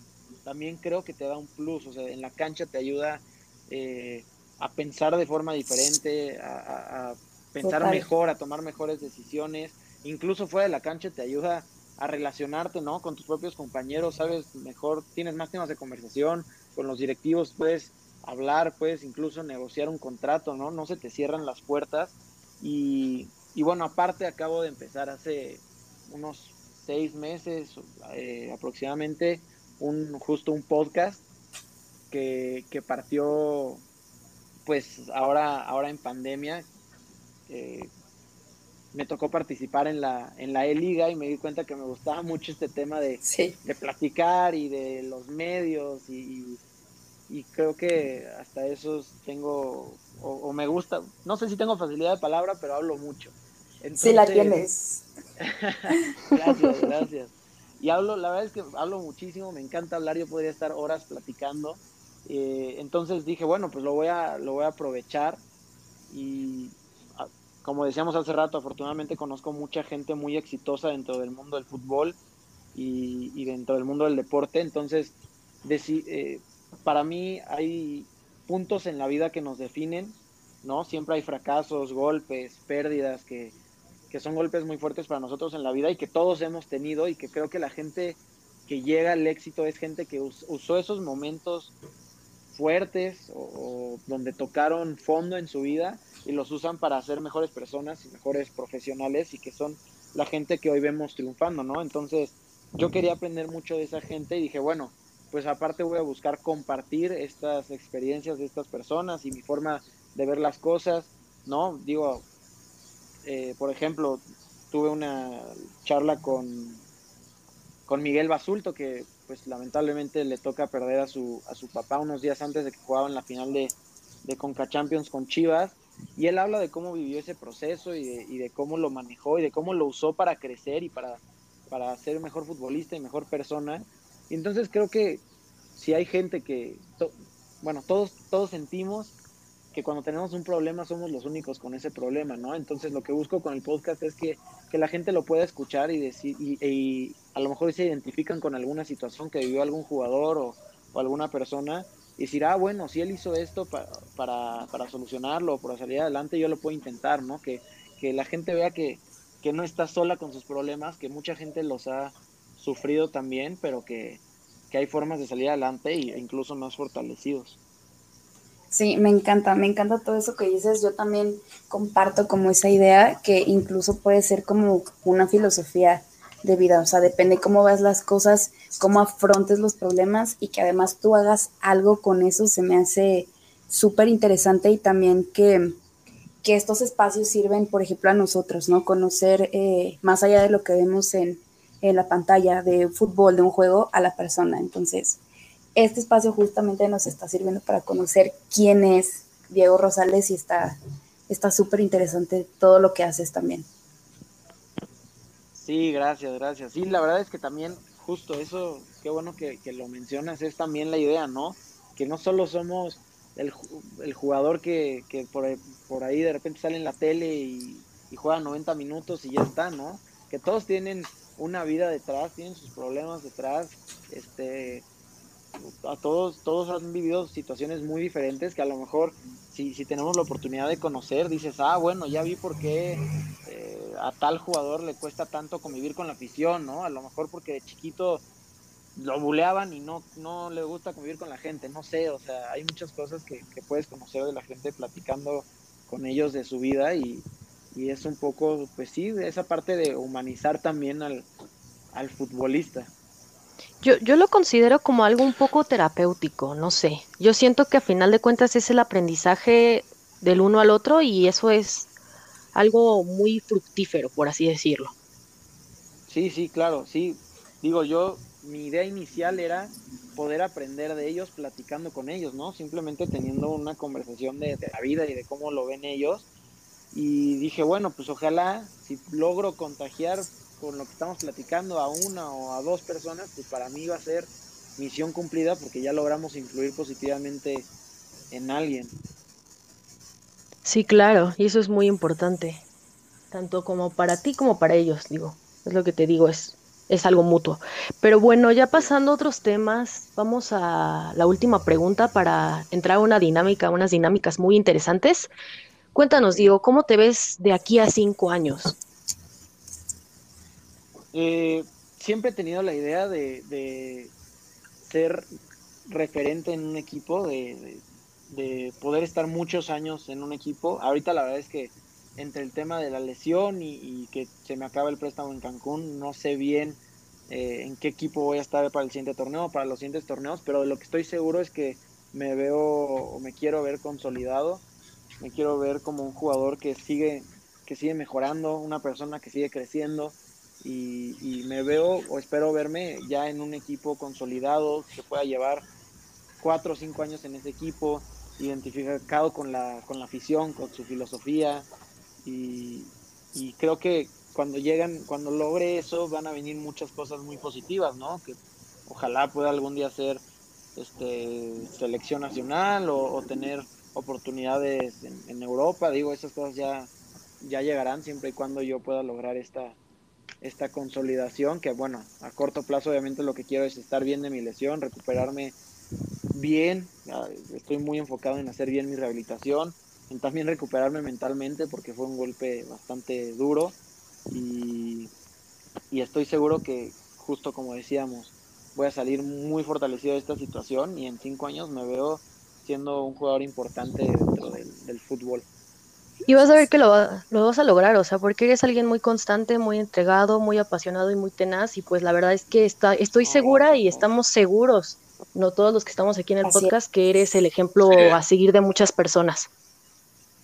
también creo que te da un plus, o sea, en la cancha te ayuda eh, a pensar de forma diferente, a, pensar mejor, a tomar mejores decisiones, incluso fuera de la cancha te ayuda a relacionarte, ¿no? Con tus propios compañeros, sabes mejor, tienes más temas de conversación, con los directivos puedes hablar, puedes incluso negociar un contrato, ¿no? No se te cierran las puertas y, y bueno, aparte acabo de empezar hace unos seis meses eh, aproximadamente un justo un podcast que, partió pues ahora, ahora en pandemia. me tocó participar en la, en la E-Liga y me di cuenta que me gustaba mucho este tema de, de platicar y de los medios y, creo que hasta eso tengo, o, me gusta, no sé si tengo facilidad de palabra, pero hablo mucho. sí la tienes. *laughs* gracias, gracias. Y hablo, la verdad es que hablo muchísimo, me encanta hablar, yo podría estar horas platicando. Eh, entonces dije, bueno, pues lo voy a, lo voy a aprovechar y ah, como decíamos hace rato, afortunadamente conozco mucha gente muy exitosa dentro del mundo del fútbol y, dentro del mundo del deporte. Entonces, eh, para mí hay puntos en la vida que nos definen, ¿no? Siempre hay fracasos, golpes, pérdidas que, que son golpes muy fuertes para nosotros en la vida y que todos hemos tenido y que creo que la gente que llega al éxito es gente que usó esos momentos fuertes o, donde tocaron fondo en su vida y los usan para ser mejores personas y mejores profesionales y que son la gente que hoy vemos triunfando, ¿no? Entonces yo quería aprender mucho de esa gente y dije, bueno, pues aparte voy a buscar compartir estas experiencias de estas personas y mi forma de ver las cosas, ¿no? Digo, eh, por ejemplo, tuve una charla con, con Miguel Basulto, que pues lamentablemente le toca perder a su, a su papá unos días antes de que en la final de, de Conca Champions con Chivas. Y él habla de cómo vivió ese proceso y de, y de cómo lo manejó y de cómo lo usó para crecer y para, para ser mejor futbolista y mejor persona. Y entonces creo que si hay gente que, bueno, todos, todos sentimos que cuando tenemos un problema somos los únicos con ese problema, ¿no? Entonces lo que busco con el podcast es que, la gente lo pueda escuchar y decir, y, a lo mejor se identifican con alguna situación que vivió algún jugador o, alguna persona, y decir, ah, bueno, si él hizo esto para, para, solucionarlo o para salir adelante, yo lo puedo intentar, ¿no? Que, que la gente vea que, que no está sola con sus problemas, que mucha gente los ha sufrido también, pero que, que hay formas de salir adelante e incluso más fortalecidos. Sí, me encanta, me encanta todo eso que dices. Yo también comparto como esa idea que incluso puede ser como una filosofía de vida, o sea, depende cómo ves las cosas, cómo afrontes los problemas y que además tú hagas algo con eso, se me hace súper interesante y también que, que, estos espacios sirven, por ejemplo, a nosotros, ¿no? Conocer eh, más allá de lo que vemos en, en la pantalla de fútbol, de un juego, a la persona. Entonces, este espacio justamente nos está sirviendo para conocer quién es Diego Rosales y está súper interesante todo lo que haces también. Sí, gracias, gracias. Sí, la verdad es que también justo eso, qué bueno que, lo mencionas, es también la idea, ¿no? Que no solo somos el, jugador que, por, por, ahí de repente sale en la tele y juega 90 minutos y ya está, ¿no? Que todos tienen una vida detrás, tienen sus problemas detrás, este, a todos, todos han vivido situaciones muy diferentes que a lo mejor si, si tenemos la oportunidad de conocer, dices, ah, bueno, ya vi por qué eh, a tal jugador le cuesta tanto convivir con la afición, ¿no? A lo mejor porque de chiquito lo buleaban y no, no le gusta convivir con la gente, no sé, o sea, hay muchas cosas que, puedes conocer de la gente platicando con ellos de su vida y, y es un poco, pues sí, esa parte de humanizar también al, al futbolista. Yo, yo lo considero como algo un poco terapéutico, no sé. Yo siento que a final de cuentas es el aprendizaje del uno al otro y eso es algo muy fructífero, por así decirlo. Sí, sí, claro, sí. Digo, yo, mi idea inicial era poder aprender de ellos platicando con ellos, ¿no? Simplemente teniendo una conversación de, de la vida y de cómo lo ven ellos. Y dije, bueno, pues ojalá si logro contagiar con lo que estamos platicando a una o a dos personas, pues para mí va a ser misión cumplida porque ya logramos influir positivamente en alguien. Sí, claro, y eso es muy importante, tanto como para ti como para ellos, digo, es lo que te digo, es, es algo mutuo. Pero bueno, ya pasando a otros temas, vamos a la última pregunta para entrar a una dinámica, unas dinámicas muy interesantes. Cuéntanos, Diego, ¿cómo te ves de aquí a cinco años? Eh, siempre he tenido la idea de, ser referente en un equipo, de, poder estar muchos años en un equipo. Ahorita la verdad es que entre el tema de la lesión y, que se me acaba el préstamo en Cancún, no sé bien eh, en qué equipo voy a estar para el siguiente torneo, para los siguientes torneos, pero de lo que estoy seguro es que me veo o me quiero ver consolidado, me quiero ver como un jugador que sigue, que sigue mejorando, una persona que sigue creciendo, y, me veo o espero verme ya en un equipo consolidado que pueda llevar cuatro o cinco años en ese equipo, identificado con la, con la afición, con su filosofía y, creo que cuando llegan, cuando logre eso van a venir muchas cosas muy positivas, ¿no? Que ojalá pueda algún día ser este, selección nacional o, tener oportunidades en, en, Europa, digo, esas cosas ya, ya llegarán siempre y cuando yo pueda lograr esta, esta consolidación, que bueno, a corto plazo obviamente lo que quiero es estar bien de mi lesión, recuperarme bien, estoy muy enfocado en hacer bien mi rehabilitación, en también recuperarme mentalmente porque fue un golpe bastante duro y, estoy seguro que justo como decíamos, voy a salir muy fortalecido de esta situación y en cinco años me veo siendo un jugador importante dentro del fútbol. Y vas a ver que lo, lo, vas a lograr, o sea, porque eres alguien muy constante, muy entregado, muy apasionado y muy tenaz. Y pues la verdad es que está, estoy segura y estamos seguros, no todos los que estamos aquí en el podcast, que eres el ejemplo a seguir de muchas personas.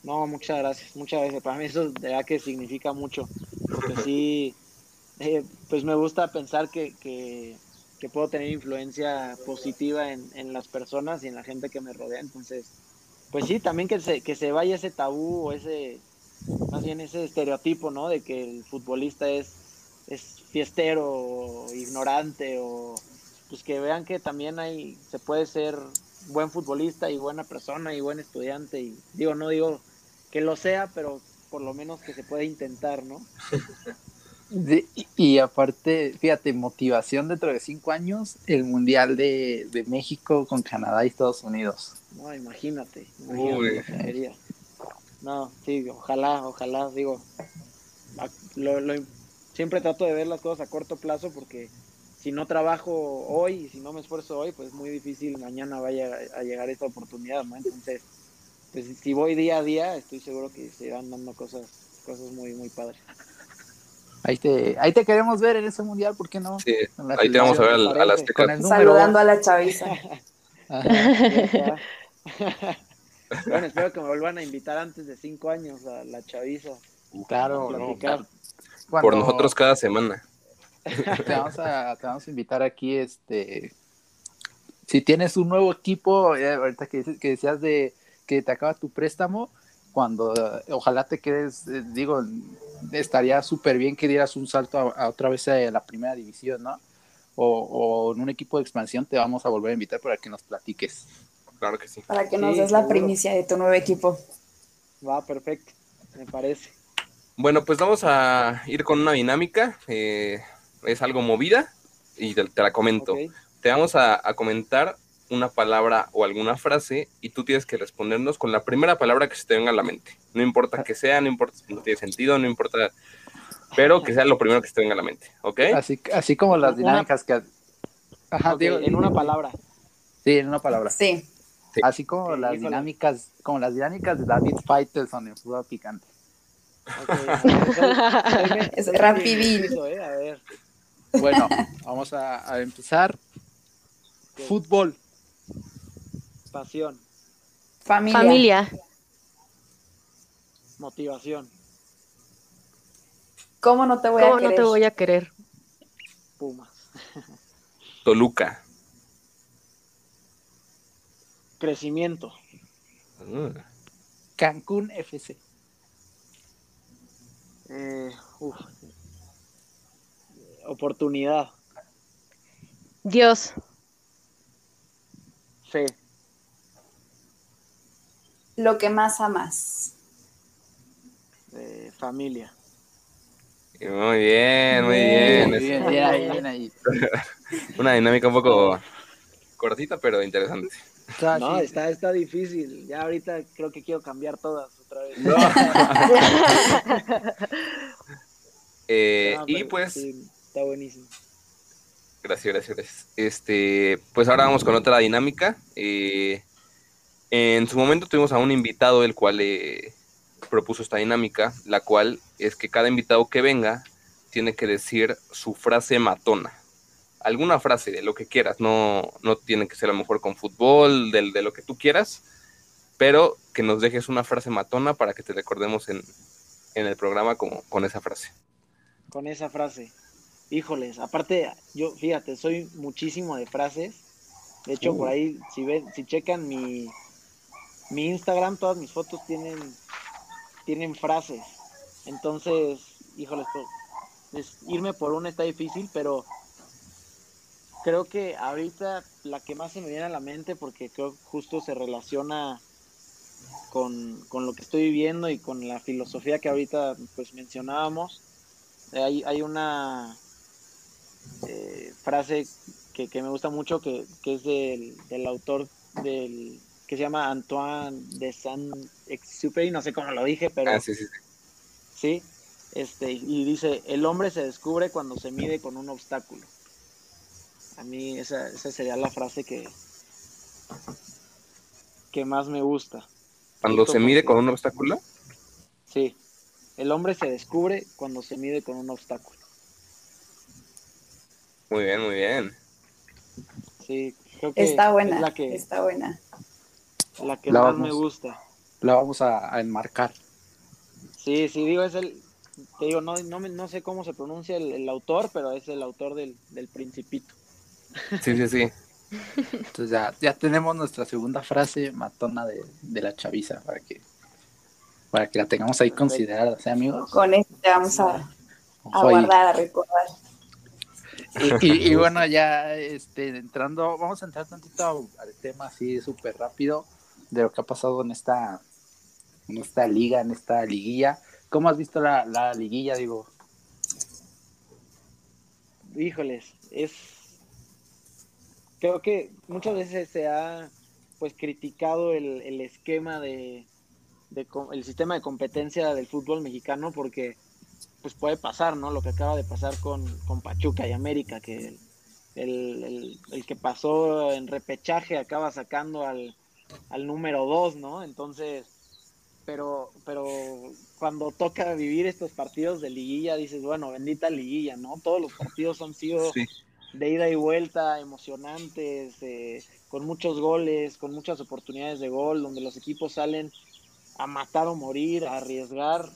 No, muchas gracias, muchas gracias. Para mí eso de verdad que significa mucho, porque sí, eh, pues me gusta pensar que, que, que, puedo tener influencia positiva en, en las personas y en la gente que me rodea. Entonces, pues sí, también que se, que se vaya ese tabú o ese, más bien ese estereotipo, ¿no? De que el futbolista es, es fiestero o ignorante o pues que vean que también hay, se puede ser buen futbolista y buena persona y buen estudiante y digo, no digo que lo sea, pero por lo menos que se puede intentar, ¿no? *laughs* y aparte, fíjate, motivación dentro de cinco años, el Mundial de, de México con Canadá y Estados Unidos. No, imagínate. imagínate No, sí, ojalá, ojalá, digo. siempre trato de ver las cosas a corto plazo porque si no trabajo hoy y si no me esfuerzo hoy, pues es muy difícil mañana vaya a llegar esta oportunidad, ¿no? Entonces, pues si voy día a día, estoy seguro que se van dando cosas, cosas muy, muy padres. Ahí te, ahí te queremos ver en ese mundial, ¿por qué no? Sí, ahí te vamos a ver a, las Saludando a la chaviza. *laughs* *laughs* bueno, espero que me vuelvan a invitar antes de cinco años a la chaviza. Claro, Por nosotros cada semana. *laughs* Te vamos, a, te vamos a invitar aquí, este, si tienes un nuevo equipo, eh, ahorita que, que decías de que te acaba tu préstamo, cuando ojalá te quedes, eh, digo, estaría súper bien que dieras un salto a, otra vez a la primera división, ¿no? O, en un equipo de expansión te vamos a volver a invitar para que nos platiques. Claro que sí. Para que nos des la primicia de tu nuevo equipo. Va, perfecto, me parece. Bueno, pues vamos a ir con una dinámica. Eh, es algo movida y te, la comento. Te vamos a, comentar una palabra o alguna frase y tú tienes que respondernos con la primera palabra que se te venga a la mente. No importa que sea, no importa si no tiene sentido, no importa, pero que sea lo primero que se te venga a la mente, ¿ok? Así, así como las dinámicas que... Ajá, digo, en una palabra. Sí, en una palabra. Sí. Así como las dinámicas, como las dinámicas de David Faitelson en fútbol picante. *laughs* es rapidito. Eh, a ver. Bueno, vamos a, empezar. Fútbol. Pasión. Familia. Familia. Motivación. ¿Cómo no te voy a querer? no te voy a querer? Pumas. Toluca. Crecimiento. Ah. Cancún FC. Eh, Oportunidad. Dios. Fe. Lo que más amas. Eh, familia. Muy bien, muy bien. bien, *laughs* Una dinámica un poco cortita, pero interesante. No, está, está difícil. Ya ahorita creo que quiero cambiar todas otra vez. *laughs* Eh, y pues Está buenísimo. Gracias, gracias, gracias. Este, pues ahora vamos con otra dinámica. Eh, en su momento tuvimos a un invitado el cual eh, propuso esta dinámica, la cual es que cada invitado que venga tiene que decir su frase matona. Alguna frase de lo que quieras, no, no tiene que ser a lo mejor con fútbol, de, de lo que tú quieras, pero que nos dejes una frase matona para que te recordemos en, en el programa como, con esa frase. Con esa frase. Híjoles, aparte, yo fíjate, soy muchísimo de frases. De hecho, por ahí, si ven, si checan mi, mi Instagram, todas mis fotos tienen, tienen frases. Entonces, híjoles, pues, irme por una está difícil, pero creo que ahorita la que más se me viene a la mente, porque creo justo se relaciona con, con lo que estoy viviendo y con la filosofía que ahorita pues mencionábamos. Hay, hay una eh, frase que, me gusta mucho, que, es del, autor del que se llama Antoine de Saint-Exupéry, no sé cómo lo dije, pero... Ah, sí, sí, sí. este, y dice, el hombre se descubre cuando se mide con un obstáculo. A mí esa, esa sería la frase que, que más me gusta. ¿Cuando se mide con un obstáculo? Sí, el hombre se descubre cuando se mide con un obstáculo. Muy bien, muy bien. Sí, creo que está buena. la que, está buena. La que más me gusta. La vamos a, enmarcar. Sí, sí, digo, es el. Te digo, no, no, no sé cómo se pronuncia el, autor, pero es el autor del, del Principito. Sí, sí, sí. *laughs* Entonces ya, ya tenemos nuestra segunda frase matona de, de la chaviza para que para que la tengamos ahí considerada, ¿sí, amigos? Con esto vamos a, a guardar, a recordar. Y, bueno, ya este, entrando, vamos a entrar tantito al tema así súper rápido de lo que ha pasado en esta, en esta liga, en esta liguilla. ¿Cómo has visto la, la liguilla, digo? Híjoles, es creo que muchas veces se ha pues criticado el, el esquema de, de, el sistema de competencia del fútbol mexicano porque pues puede pasar, ¿no? Lo que acaba de pasar con, con Pachuca y América, que el, que pasó en repechaje acaba sacando al, al número dos, ¿no? Entonces, pero, pero cuando toca vivir estos partidos de liguilla, dices, bueno, bendita liguilla, ¿no? Todos los partidos han sido de ida y vuelta, emocionantes, eh, con muchos goles, con muchas oportunidades de gol, donde los equipos salen a matar o morir, a arriesgar.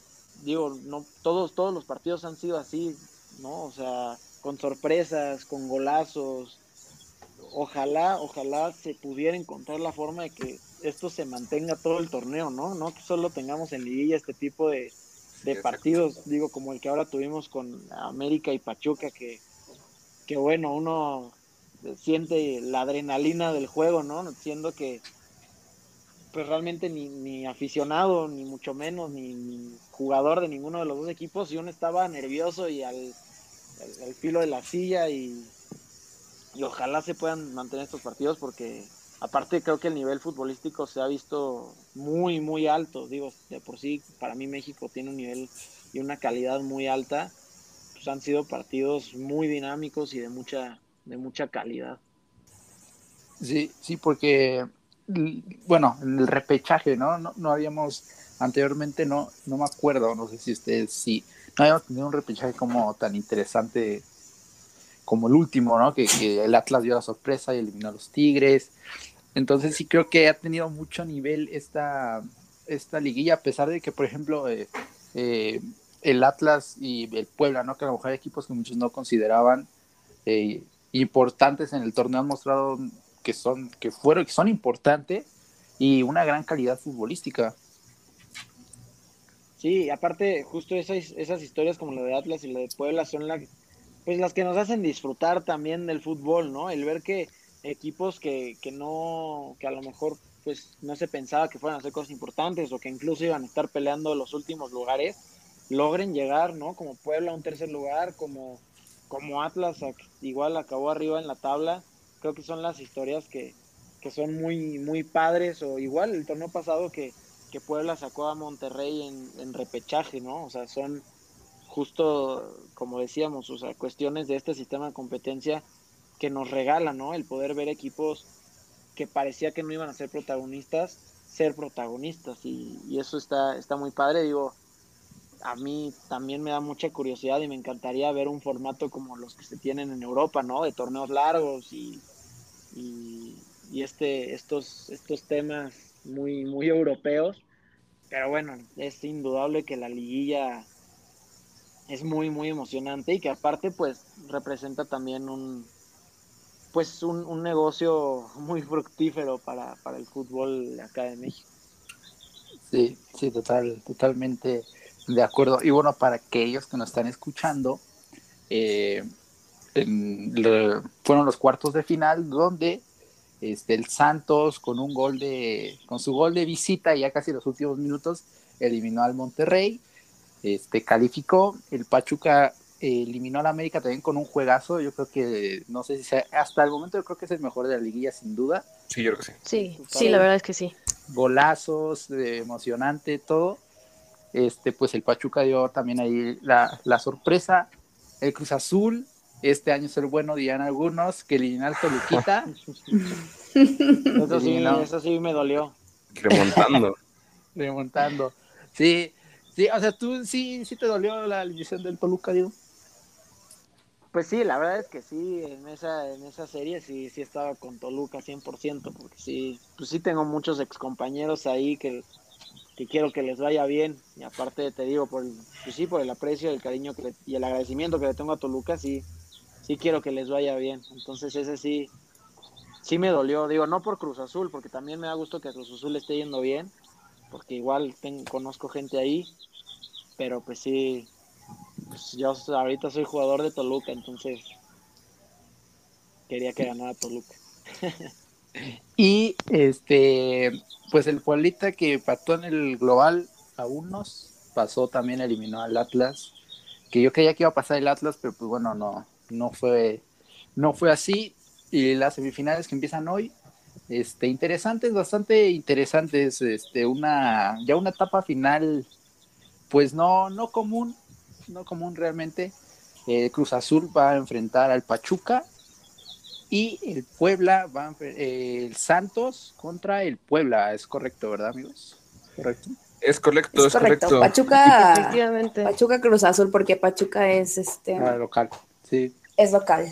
Digo, no todos todos los partidos han sido así, ¿no? O sea, con sorpresas, con golazos. Ojalá, ojalá se pudiera encontrar la forma de que esto se mantenga todo el torneo, ¿no? No que solo tengamos en liguilla este tipo de, de partidos, digo, como el que ahora tuvimos con América y Pachuca, que, que bueno, uno siente la adrenalina del juego, ¿no? Siendo que pues realmente ni, ni aficionado, ni mucho menos, ni, jugador de ninguno de los dos equipos, y uno estaba nervioso y al, al, filo de la silla y, y ojalá se puedan mantener estos partidos porque aparte creo que el nivel futbolístico se ha visto muy, muy alto. Digo, de por sí, para mí México tiene un nivel y una calidad muy alta. Pues han sido partidos muy dinámicos y de mucha, de mucha calidad. Sí, sí, porque, bueno, en el repechaje, ¿no? No, no habíamos, anteriormente no, no me acuerdo, no sé si ustedes sí, no habíamos tenido un repechaje como tan interesante como el último, ¿no? Que, el Atlas dio la sorpresa y eliminó a los Tigres. Entonces sí creo que ha tenido mucho nivel esta, esta liguilla, a pesar de que, por ejemplo, eh, eh, el Atlas y el Puebla, ¿no? Que a lo mejor hay equipos que muchos no consideraban eh, importantes en el torneo han mostrado que son, que fueron, que son importantes y una gran calidad futbolística. Sí, aparte, justo esas, esas historias como la de Atlas y la de Puebla son la, pues las que nos hacen disfrutar también del fútbol, ¿no? El ver que equipos que, que no, que a lo mejor pues no se pensaba que fueran a hacer cosas importantes o que incluso iban a estar peleando los últimos lugares, logren llegar, ¿no? Como Puebla a un tercer lugar, como, como Atlas igual acabó arriba en la tabla, creo que son las historias que, que son muy, muy padres, o igual el torneo pasado que, que Puebla sacó a Monterrey en, en repechaje, ¿no? O sea, son justo como decíamos, o sea, cuestiones de este sistema de competencia que nos regala, ¿no? El poder ver equipos que parecía que no iban a ser protagonistas, ser protagonistas y, eso está, está muy padre, digo, a mí también me da mucha curiosidad y me encantaría ver un formato como los que se tienen en Europa, ¿no? De torneos largos y, y, y este, estos, estos temas muy, muy europeos. Pero bueno, es indudable que la liguilla es muy, muy emocionante y que aparte pues representa también un, pues un, negocio muy fructífero para, el fútbol acá de México. Sí, sí, total, totalmente de acuerdo. Y bueno, para aquellos que nos están escuchando, eh, fueron los cuartos de final donde este, el Santos con un gol de, con su gol de visita ya casi los últimos minutos eliminó al Monterrey este, calificó. El Pachuca eh, eliminó al América también con un juegazo. Yo creo que, no sé si sea, hasta el momento yo creo que es el mejor de la liguilla, sin duda. Sí, yo creo que sí. Sí, sí, la verdad es que sí. Golazos, emocionante, todo. Este, pues el Pachuca dio también ahí la, la sorpresa. El Cruz Azul, este año es el bueno, dirían algunos, que eliminó al Toluquita. *laughs* eso, sí, eso sí me dolió. Remontando. *laughs* Remontando. Sí, Sí, o sea, tú sí, sí te dolió la eliminación del Toluca, Diego. Pues sí, la verdad es que sí, en esa, en esa serie sí, sí estaba con Toluca 100%, porque sí, pues sí tengo muchos excompañeros ahí que, quiero que les vaya bien, y aparte te digo, por el, pues sí, por el aprecio, el cariño que y el agradecimiento que le tengo a Toluca, sí, sí quiero que les vaya bien, entonces ese sí, sí me dolió, digo, no por Cruz Azul, porque también me da gusto que Cruz Azul esté yendo bien, porque igual conozco gente ahí, pero pues sí, pues yo ahorita soy jugador de Toluca, entonces quería que ganara Toluca. *laughs* y este, pues el Pueblita que pató en el global a unos, pasó también, eliminó al Atlas, que yo creía que iba a pasar el Atlas, pero pues bueno, no, no fue, no fue así. Y las semifinales que empiezan hoy, este, interesantes, bastante interesantes, este, una, ya una etapa final pues no, no común, no común realmente. Eh, Cruz Azul va a enfrentar al Pachuca y el Puebla va a, eh, el Santos contra el Puebla, es correcto, ¿verdad, amigos? Correcto. Es correcto, es, correcto. Pachuca, Efectivamente. Pachuca Cruz Azul, porque Pachuca es este Ah, local, sí. es local.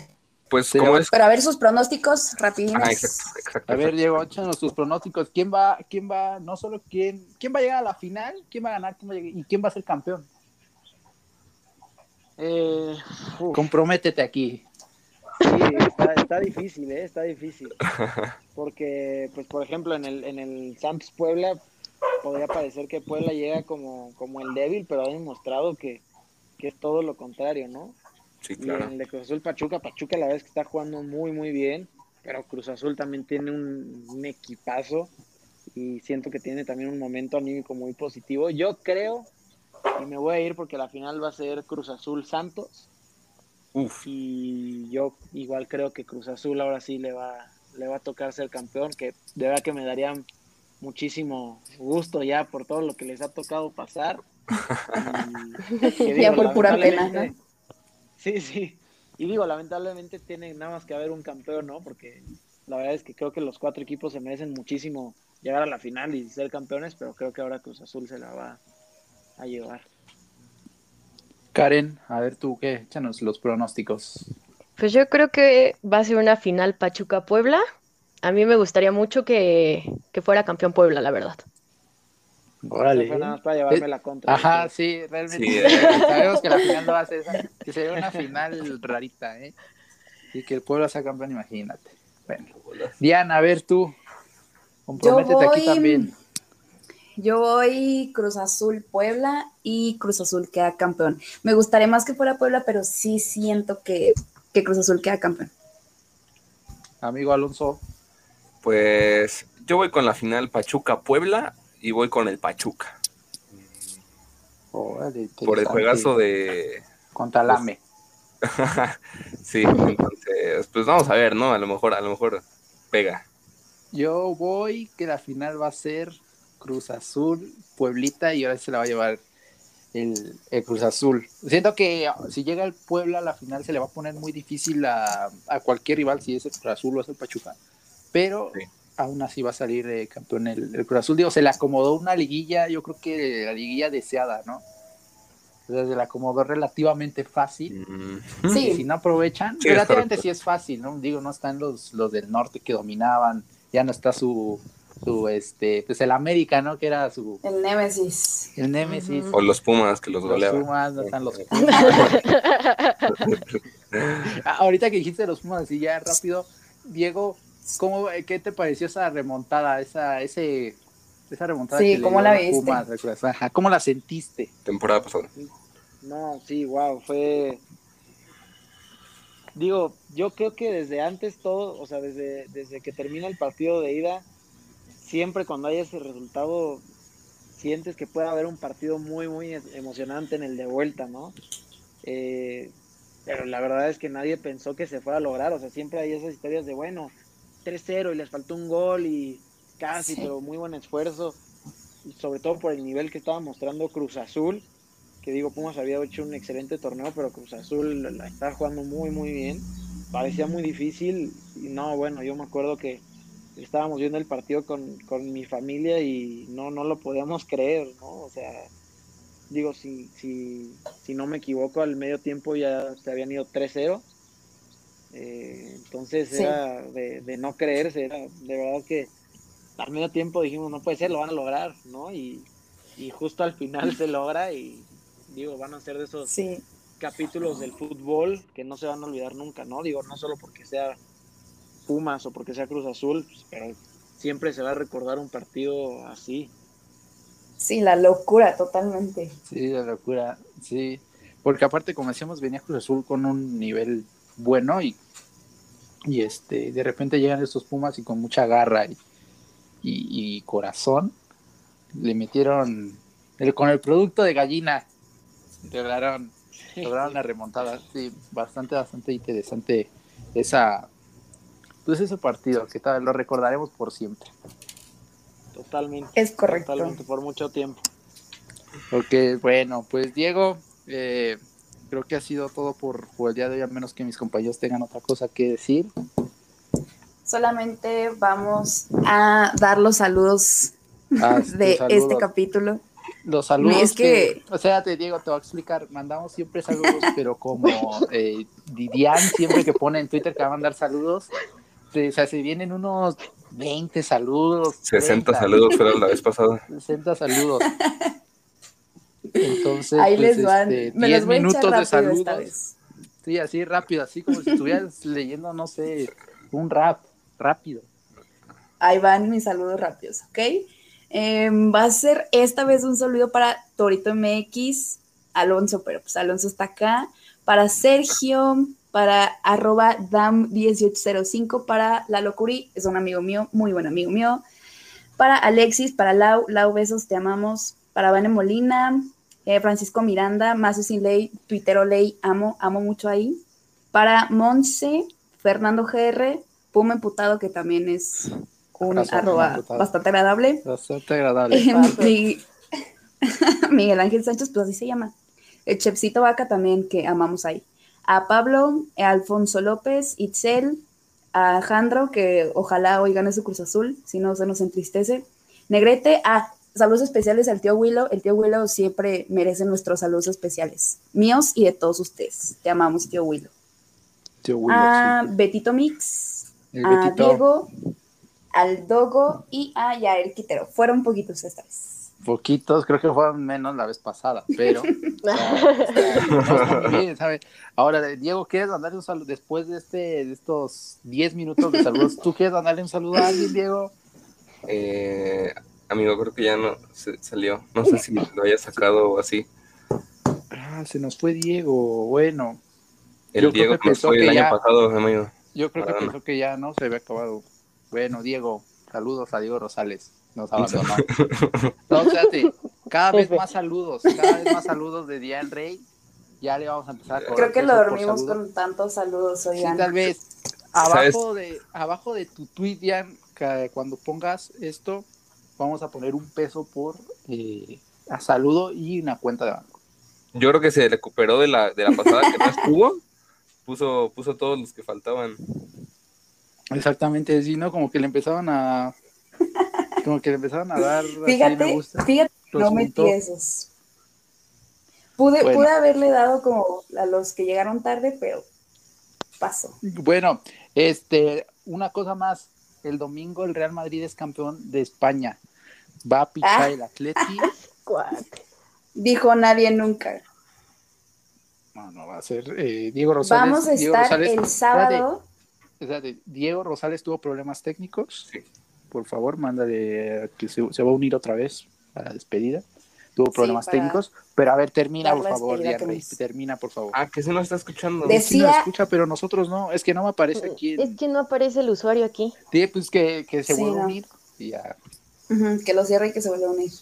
Pues Sí, como es... Pero a ver sus pronósticos rapidines. Ah, exacto, exacto. A ver. Diego, échanos tus pronósticos. ¿Quién va, quién va, no solo quién, quién va a llegar a la final, quién va a ganar, quién va a llegar- y quién va a ser campeón? Eh, Comprométete aquí. sí, está, está difícil, ¿eh? Está difícil. Porque, pues, por ejemplo, en el, en el Santos Puebla, podría parecer que Puebla llega como, como el débil, pero ha demostrado que, que es todo lo contrario, ¿no? Sí, Y claro. el de Cruz Azul Pachuca, Pachuca la verdad es que está jugando muy, muy bien, pero Cruz Azul también tiene un, un equipazo y siento que tiene también un momento anímico muy positivo. Yo creo, y me voy a ir porque la final va a ser Cruz Azul Santos, Uf, y yo igual creo que Cruz Azul ahora sí le va, le va a tocar ser campeón, que de verdad que me daría muchísimo gusto ya por todo lo que les ha tocado pasar. *laughs* Y *laughs* Ya por pura pena, lamentablemente- Sí, sí. Y digo, lamentablemente tiene nada más que haber un campeón, ¿no? Porque la verdad es que creo que los cuatro equipos se merecen muchísimo llegar a la final y ser campeones, pero creo que ahora Cruz Azul se la va a llevar. Karen, a ver tú qué, échanos los pronósticos. Pues yo creo que va a ser una final Pachuca-Puebla. A mí me gustaría mucho que, que fuera campeón Puebla, la verdad. Órale. Eso fue nada más para llevarme Eh, la contra. Ajá, sí, realmente. Sí, sí, *laughs* Sabemos que la final no va a ser esa, que sería una final rarita, ¿eh? Y que el pueblo sea campeón, imagínate. Bueno, Diana, a ver tú, comprométete aquí también. Yo voy Cruz Azul Puebla y Cruz Azul queda campeón. Me gustaría más que fuera Puebla, pero sí siento que, que Cruz Azul queda campeón. Amigo Alonso, pues yo voy con la final Pachuca-Puebla y voy con el Pachuca. órale, Por el juegazo de... Contra Lame. *laughs* sí, entonces, pues vamos a ver, ¿no? A lo mejor, a lo mejor pega. Yo voy que la final va a ser Cruz Azul, Pueblita, y ahora se la va a llevar el, el Cruz Azul. Siento que si llega el Puebla a la final se le va a poner muy difícil a, a cualquier rival, si es el Cruz Azul o es el Pachuca. Pero Sí. Aún así va a salir eh, campeón el, el Cruz Azul. Digo, se le acomodó una liguilla, yo creo que la liguilla deseada, ¿no? Se le acomodó relativamente fácil. Mm, Y si Sí, no aprovechan, Sí, relativamente sí es fácil, ¿no? Digo, no están los, los del norte que dominaban, ya no está su, su este, pues el América, ¿no? Que era su, el Némesis. el Némesis. O los Pumas que los Los goleaban. Pumas, no están los *laughs* Pumas. Ah, *laughs* Ahorita que dijiste los Pumas, así ya rápido, Diego, ¿cómo, eh, ¿qué te pareció esa remontada, esa, ese, esa remontada? Sí, que ¿cómo la viste? Pumas? Ajá, ¿Cómo la sentiste? Temporada pasada. No, sí, wow, fue... Digo, yo creo que desde antes todo, o sea, desde, desde que termina el partido de ida, siempre cuando hay ese resultado, sientes que puede haber un partido muy, muy e- emocionante en el de vuelta, ¿no? Eh, pero la verdad es que nadie pensó que se fuera a lograr, o sea, siempre hay esas historias de, bueno, 3-0 y les faltó un gol y casi, Sí. pero muy buen esfuerzo, y sobre todo por el nivel que estaba mostrando Cruz Azul que digo, Pumas había hecho un excelente torneo, pero Cruz Azul la estaba jugando muy, muy bien. Parecía muy difícil. Y no, bueno, yo me acuerdo que estábamos viendo el partido con, con mi familia y no, no lo podíamos creer, ¿no? O sea, digo, si, si, si no me equivoco, al medio tiempo ya se habían ido 3-0. Eh, entonces Sí. era de, de no creerse, era de verdad que al medio tiempo dijimos, no puede ser, lo van a lograr, ¿no? Y, y justo al final se logra y digo, van a ser de esos Sí, capítulos del fútbol que no se van a olvidar nunca, ¿no? Digo, no solo porque sea Pumas o porque sea Cruz Azul, pues, pero siempre se va a recordar un partido así. sí, la locura totalmente. Sí, la locura, sí. Porque aparte, como decíamos, venía Cruz Azul con un nivel bueno y, y este, de repente llegan estos Pumas y con mucha garra y, y- y corazón le metieron el- con el producto de gallina. Lograron, *laughs* lograron la remontada. Sí, bastante, bastante interesante esa, pues ese partido que tal, lo recordaremos por siempre. Totalmente. Es correcto. Totalmente, por mucho tiempo. Porque, bueno, pues Diego, eh, creo que ha sido todo por, por el día de hoy, a menos que mis compañeros tengan otra cosa que decir. Solamente vamos a dar los saludos Ah, *laughs* de este capítulo. Los saludos Es que- O sea, te Diego, te voy a explicar. Mandamos siempre saludos, *laughs* pero como eh, Didian siempre que pone en Twitter que va a mandar saludos, o sea, se vienen unos 20 saludos. 60 30, saludos fueron la vez pasada. 60 saludos. *laughs* Entonces, Ahí pues, les van. este, Me 10 los voy a echar minutos de saludos. esta vez. Sí, así rápido, así como si estuvieras *laughs* leyendo, no sé, un rap rápido. Ahí van mis saludos rápidos, ¿ok? Em, va a ser esta vez un saludo para Torito MX, Alonso, pero pues Alonso está acá, para Sergio, para arroba dam1805, para La Locuri, es un amigo mío, muy buen amigo mío, para Alexis, para Lau, Lau, besos, te amamos, para Vane Molina, eh, Francisco Miranda, Mazo Sin Ley, Twittero Ley, amo, amo mucho ahí, para Monse, Fernando GR, Puma Emputado, que también es un Abrazo, arroba bastante agradable. Bastante agradable. *laughs* Mi- *laughs* Miguel Ángel Sánchez, pues así se llama. El Chepsito Vaca también, que amamos ahí. A Pablo, a Alfonso López, Itzel, a Jandro, que ojalá hoy gane su Cruz Azul, si no se nos entristece. Negrete, a saludos especiales al tío Willow. El tío Willow siempre merece nuestros saludos especiales, míos y de todos ustedes. Te amamos, tío Willow. Tío Willow, A sí. Betito Mix, El a Betito. Diego, al Dogo y a Yael Quitero. Fueron poquitos esta vez. Poquitos, creo que fueron menos la vez pasada, pero. *laughs* o sea, no, está muy bien, ¿sabe? Ahora, Diego, ¿quieres mandarle un saludo después de, este, de estos 10 minutos de saludos? ¿Tú quieres mandarle un saludo a alguien, Diego? Eh, amigo, creo que ya no se salió. No sé si lo haya sacado o así. Ah, se nos fue Diego. Bueno, El Yo creo Diego que que nos pensó fue que el año ya- pasado, amigo. yo creo que Perdona. pensó que ya no se había acabado. Bueno, Diego, saludos a Diego Rosales. Nos *laughs* abandonó. No, fíjate, cada vez más saludos, cada vez más saludos de Diane Rey. Ya le vamos a empezar a Creo que lo dormimos con tantos saludos, Sí, oigan. tal vez. ¿Sabes? Abajo de, abajo de tu tweet, Dian, que cuando pongas esto, vamos a poner un peso por eh, a saludo y una cuenta de banco. Yo creo que se recuperó de la, de la pasada que no estuvo. Puso, puso todos los que faltaban. Exactamente, sí, ¿no? Como que le empezaban a. Como que le empezaban a dar. así, me Fíjate, gusta. fíjate, Los no metí esos. Pude, Bueno. pude haberle dado como a los que llegaron tarde, pero pasó. Bueno, este, una cosa más. El domingo el Real Madrid es campeón de España. Va a pichar Ah. el Atleti. *laughs* Dijo nadie nunca. No, no va a ser eh, Diego Rosales. Vamos a Diego estar Rosales- el sábado. espérate, Diego Rosales tuvo problemas técnicos. Sí. Por favor, mándale que se, se va a unir otra vez a la despedida. Tuvo problemas técnicos. Pero a ver, termina, por favor, Rey. nos- Termina, por favor. Ah, que se nos está escuchando. De- Sí nos decía- escucha, pero nosotros no. Es que no me aparece aquí. Es que no aparece el usuario aquí. Sí, pues que, que se Sí, vuelva a no. unir. Y ya. Que lo cierre y que se vuelva a unir.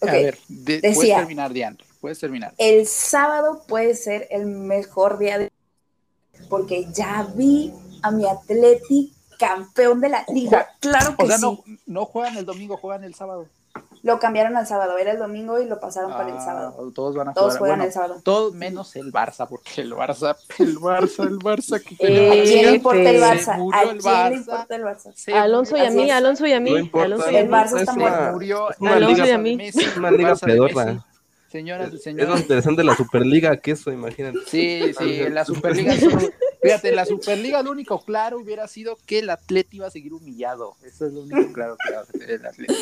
Ok, A ver, de- puedes decía- terminar, Diana. Puedes terminar. el sábado puede ser el mejor día de porque ya vi a mi Atleti campeón de la liga. Claro que O sea, sí. no, no juegan el domingo, juegan el sábado. Lo cambiaron al sábado, era el domingo y lo pasaron para el Ah, sábado. Todos van a Todos jugar. juegan bueno, el sábado. Todos menos el Barça, porque el Barça, *laughs* el Barça, el Barça que ¿A Eh, quién le importa el Barça? ¿A quién Barça. le importa el Barça? Alonso y a mí, es. Alonso y a mí, No importa. Alonso y a El mí. Barça está Es muerto. murió es Barça de a mí. Messi, es una liga de pedorra. Señoras y Es más señores. interesante la Superliga que eso, imagínate. Sí, sí, en la Superliga. solo- fíjate, en la *laughs* Superliga lo único claro hubiera sido que el Atleti iba a seguir humillado. Eso es lo único claro que iba a hacer el Atleti.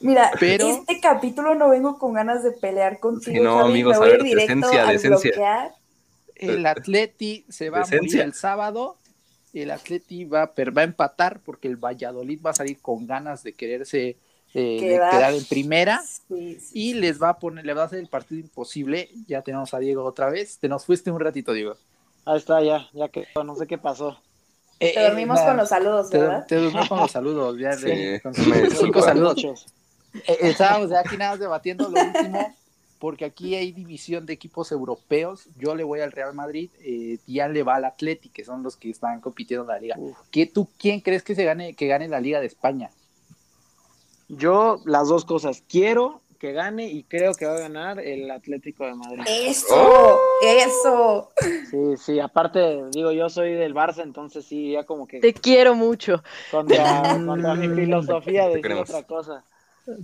Mira, Pero- este capítulo no vengo con ganas de pelear contigo. Sí, no, Javi, amigos, me a voy a ver, directo decencia, a decencia. bloquear. El Atleti se va a morir Decencia. el sábado. El Atleti va, va a empatar porque el Valladolid va a salir con ganas de quererse eh, de Quedar. quedar en primera. Sí, sí. y les va a poner, le va a hacer el partido imposible. Ya tenemos a Diego otra vez. Te nos fuiste un ratito, Diego. Ahí está, ya, ya que no sé qué pasó. Eh, Te dormimos eh, con los saludos, ¿verdad? te durmió con los saludos. Ya, Sí, de- con cinco saludos. Muchos. Eh, estábamos aquí nada más debatiendo lo último, porque aquí hay división de equipos europeos. Yo le voy al Real Madrid, eh, le va al Atleti, que son los que están compitiendo en la liga. Uf. ¿Qué, ¿Tú quién crees que se gane, que gane la Liga de España? Yo, las dos cosas. Quiero que gane y creo que va a ganar el Atlético de Madrid. Eso, Oh. eso. Sí, sí, aparte, digo, yo soy del Barça, entonces sí, ya como que Te quiero mucho. contra, *laughs* contra mi filosofía de decir otra cosa. *laughs*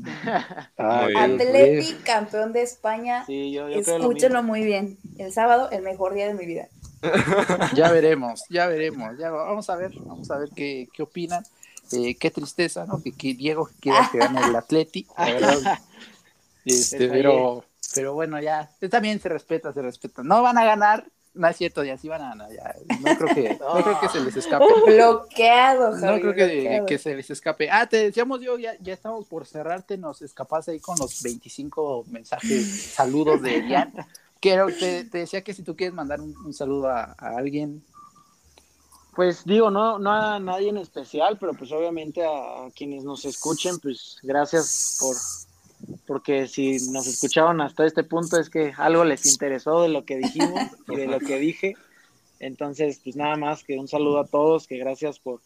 Ah. Atleti, campeón de España. Sí, yo, yo Escúchenlo muy bien. El sábado, el mejor día de mi vida. *laughs* Ya veremos, ya veremos, ya vamos a ver, vamos a ver qué, qué opinan. Eh, qué tristeza, ¿no? Que, que Diego quiera que gane el Atleti, la verdad. Este, pero, pero bueno, ya, también se respeta, se respeta. No van a ganar, no es cierto, ya sí van a ganar, ya. No creo que, *laughs* no creo que se les escape. Bloqueado, No Javi, creo que, bloqueado. que se les escape. Ah, te decíamos yo, ya, ya estamos por cerrarte, nos escapaste ahí con los 25 mensajes, saludos de Elian. *laughs* Quiero, te, te decía que si tú quieres mandar un, un saludo a, a alguien, Pues digo, no, no a nadie en especial, pero pues obviamente a, a quienes nos escuchen, pues gracias por, porque si nos escucharon hasta este punto es que algo les interesó de lo que dijimos y de lo que dije. Entonces, pues nada más que un saludo a todos, que gracias por,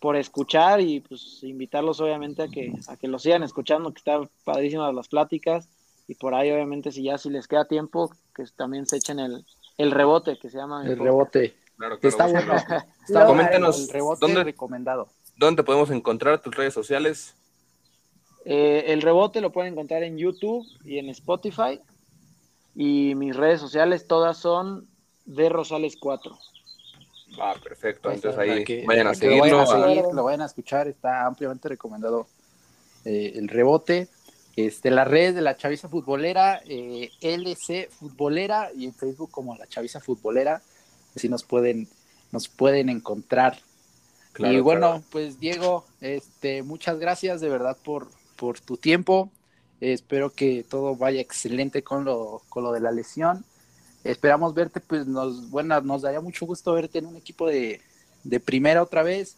por escuchar y pues invitarlos obviamente a que, a que lo sigan escuchando, que están padrísimas las pláticas y por ahí obviamente si ya si les queda tiempo, que también se echen el, el rebote que se llama. el podcast. rebote. Claro, claro, Está bueno. *laughs* Está. Coméntenos, El rebote ¿dónde- recomendado. ¿Dónde te podemos encontrar tus redes sociales? Eh, el rebote lo pueden encontrar en YouTube y en Spotify. Y mis redes sociales todas son de Rosales 4. Ah, perfecto. Entonces ahí que- vayan a que lo vayan seguirlo. a seguir, lo vayan a escuchar, está ampliamente recomendado eh, el rebote. Este, las redes de la Chaviza Futbolera, eh, LC Futbolera y en Facebook como la Chaviza Futbolera, así nos pueden, nos pueden encontrar. Claro, y bueno, claro. pues Diego, este, muchas gracias de verdad por, por tu tiempo. espero que todo vaya excelente con lo, con lo de la lesión. Esperamos verte, pues nos, bueno, nos daría mucho gusto verte en un equipo de, de primera otra vez.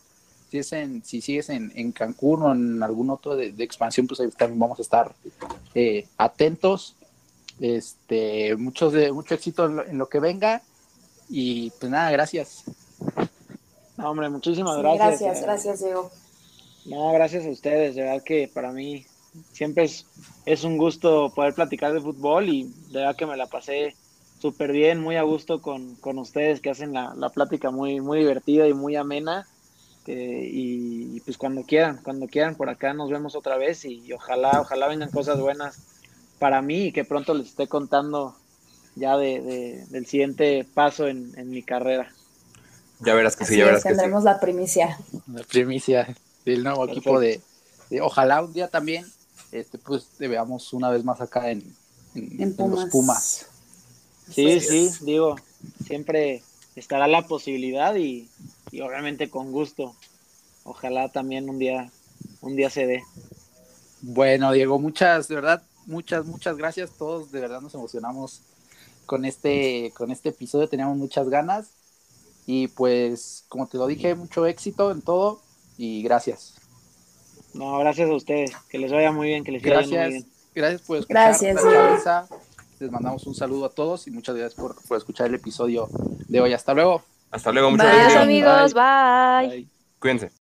Si, es en, si sigues en, en Cancún o en algún otro de, de expansión, pues ahí también vamos a estar eh, atentos. Este, muchos de, mucho éxito en lo, en lo que venga. Y pues nada, gracias. No, hombre, muchísimas Sí, gracias. gracias, eh. gracias, Diego. No, gracias a ustedes. De verdad que para mí siempre es, es un gusto poder platicar de fútbol y de verdad que me la pasé súper bien, muy a gusto con, con ustedes que hacen la, la plática muy, muy divertida y muy amena. y, y pues cuando quieran, cuando quieran por acá nos vemos otra vez y, ojalá, ojalá vengan cosas buenas para mí y que pronto les esté contando ya de, de- del siguiente paso en, en mi carrera. Ya verás que sí, Así ya es, verás sí. tendremos la primicia. la primicia del nuevo Perfecto. equipo de, de- ojalá un día también este pues te veamos una vez más acá en, en- En en los Pumas. Sí, sí, digo, siempre estará la posibilidad y, y obviamente con gusto. Ojalá también un día, un día se dé. bueno Diego muchas de verdad muchas muchas gracias todos de verdad nos emocionamos con este con este episodio teníamos muchas ganas y pues como te lo dije mucho éxito en todo y gracias No, gracias a ustedes. Que les vaya muy bien, que les vaya muy gracias bien. gracias por escuchar Gracias, les mandamos un saludo a todos y muchas gracias por, por escuchar el episodio de hoy hasta luego Hasta luego, muchas Bye. gracias. Amigos, bye. Bye. Cuídense.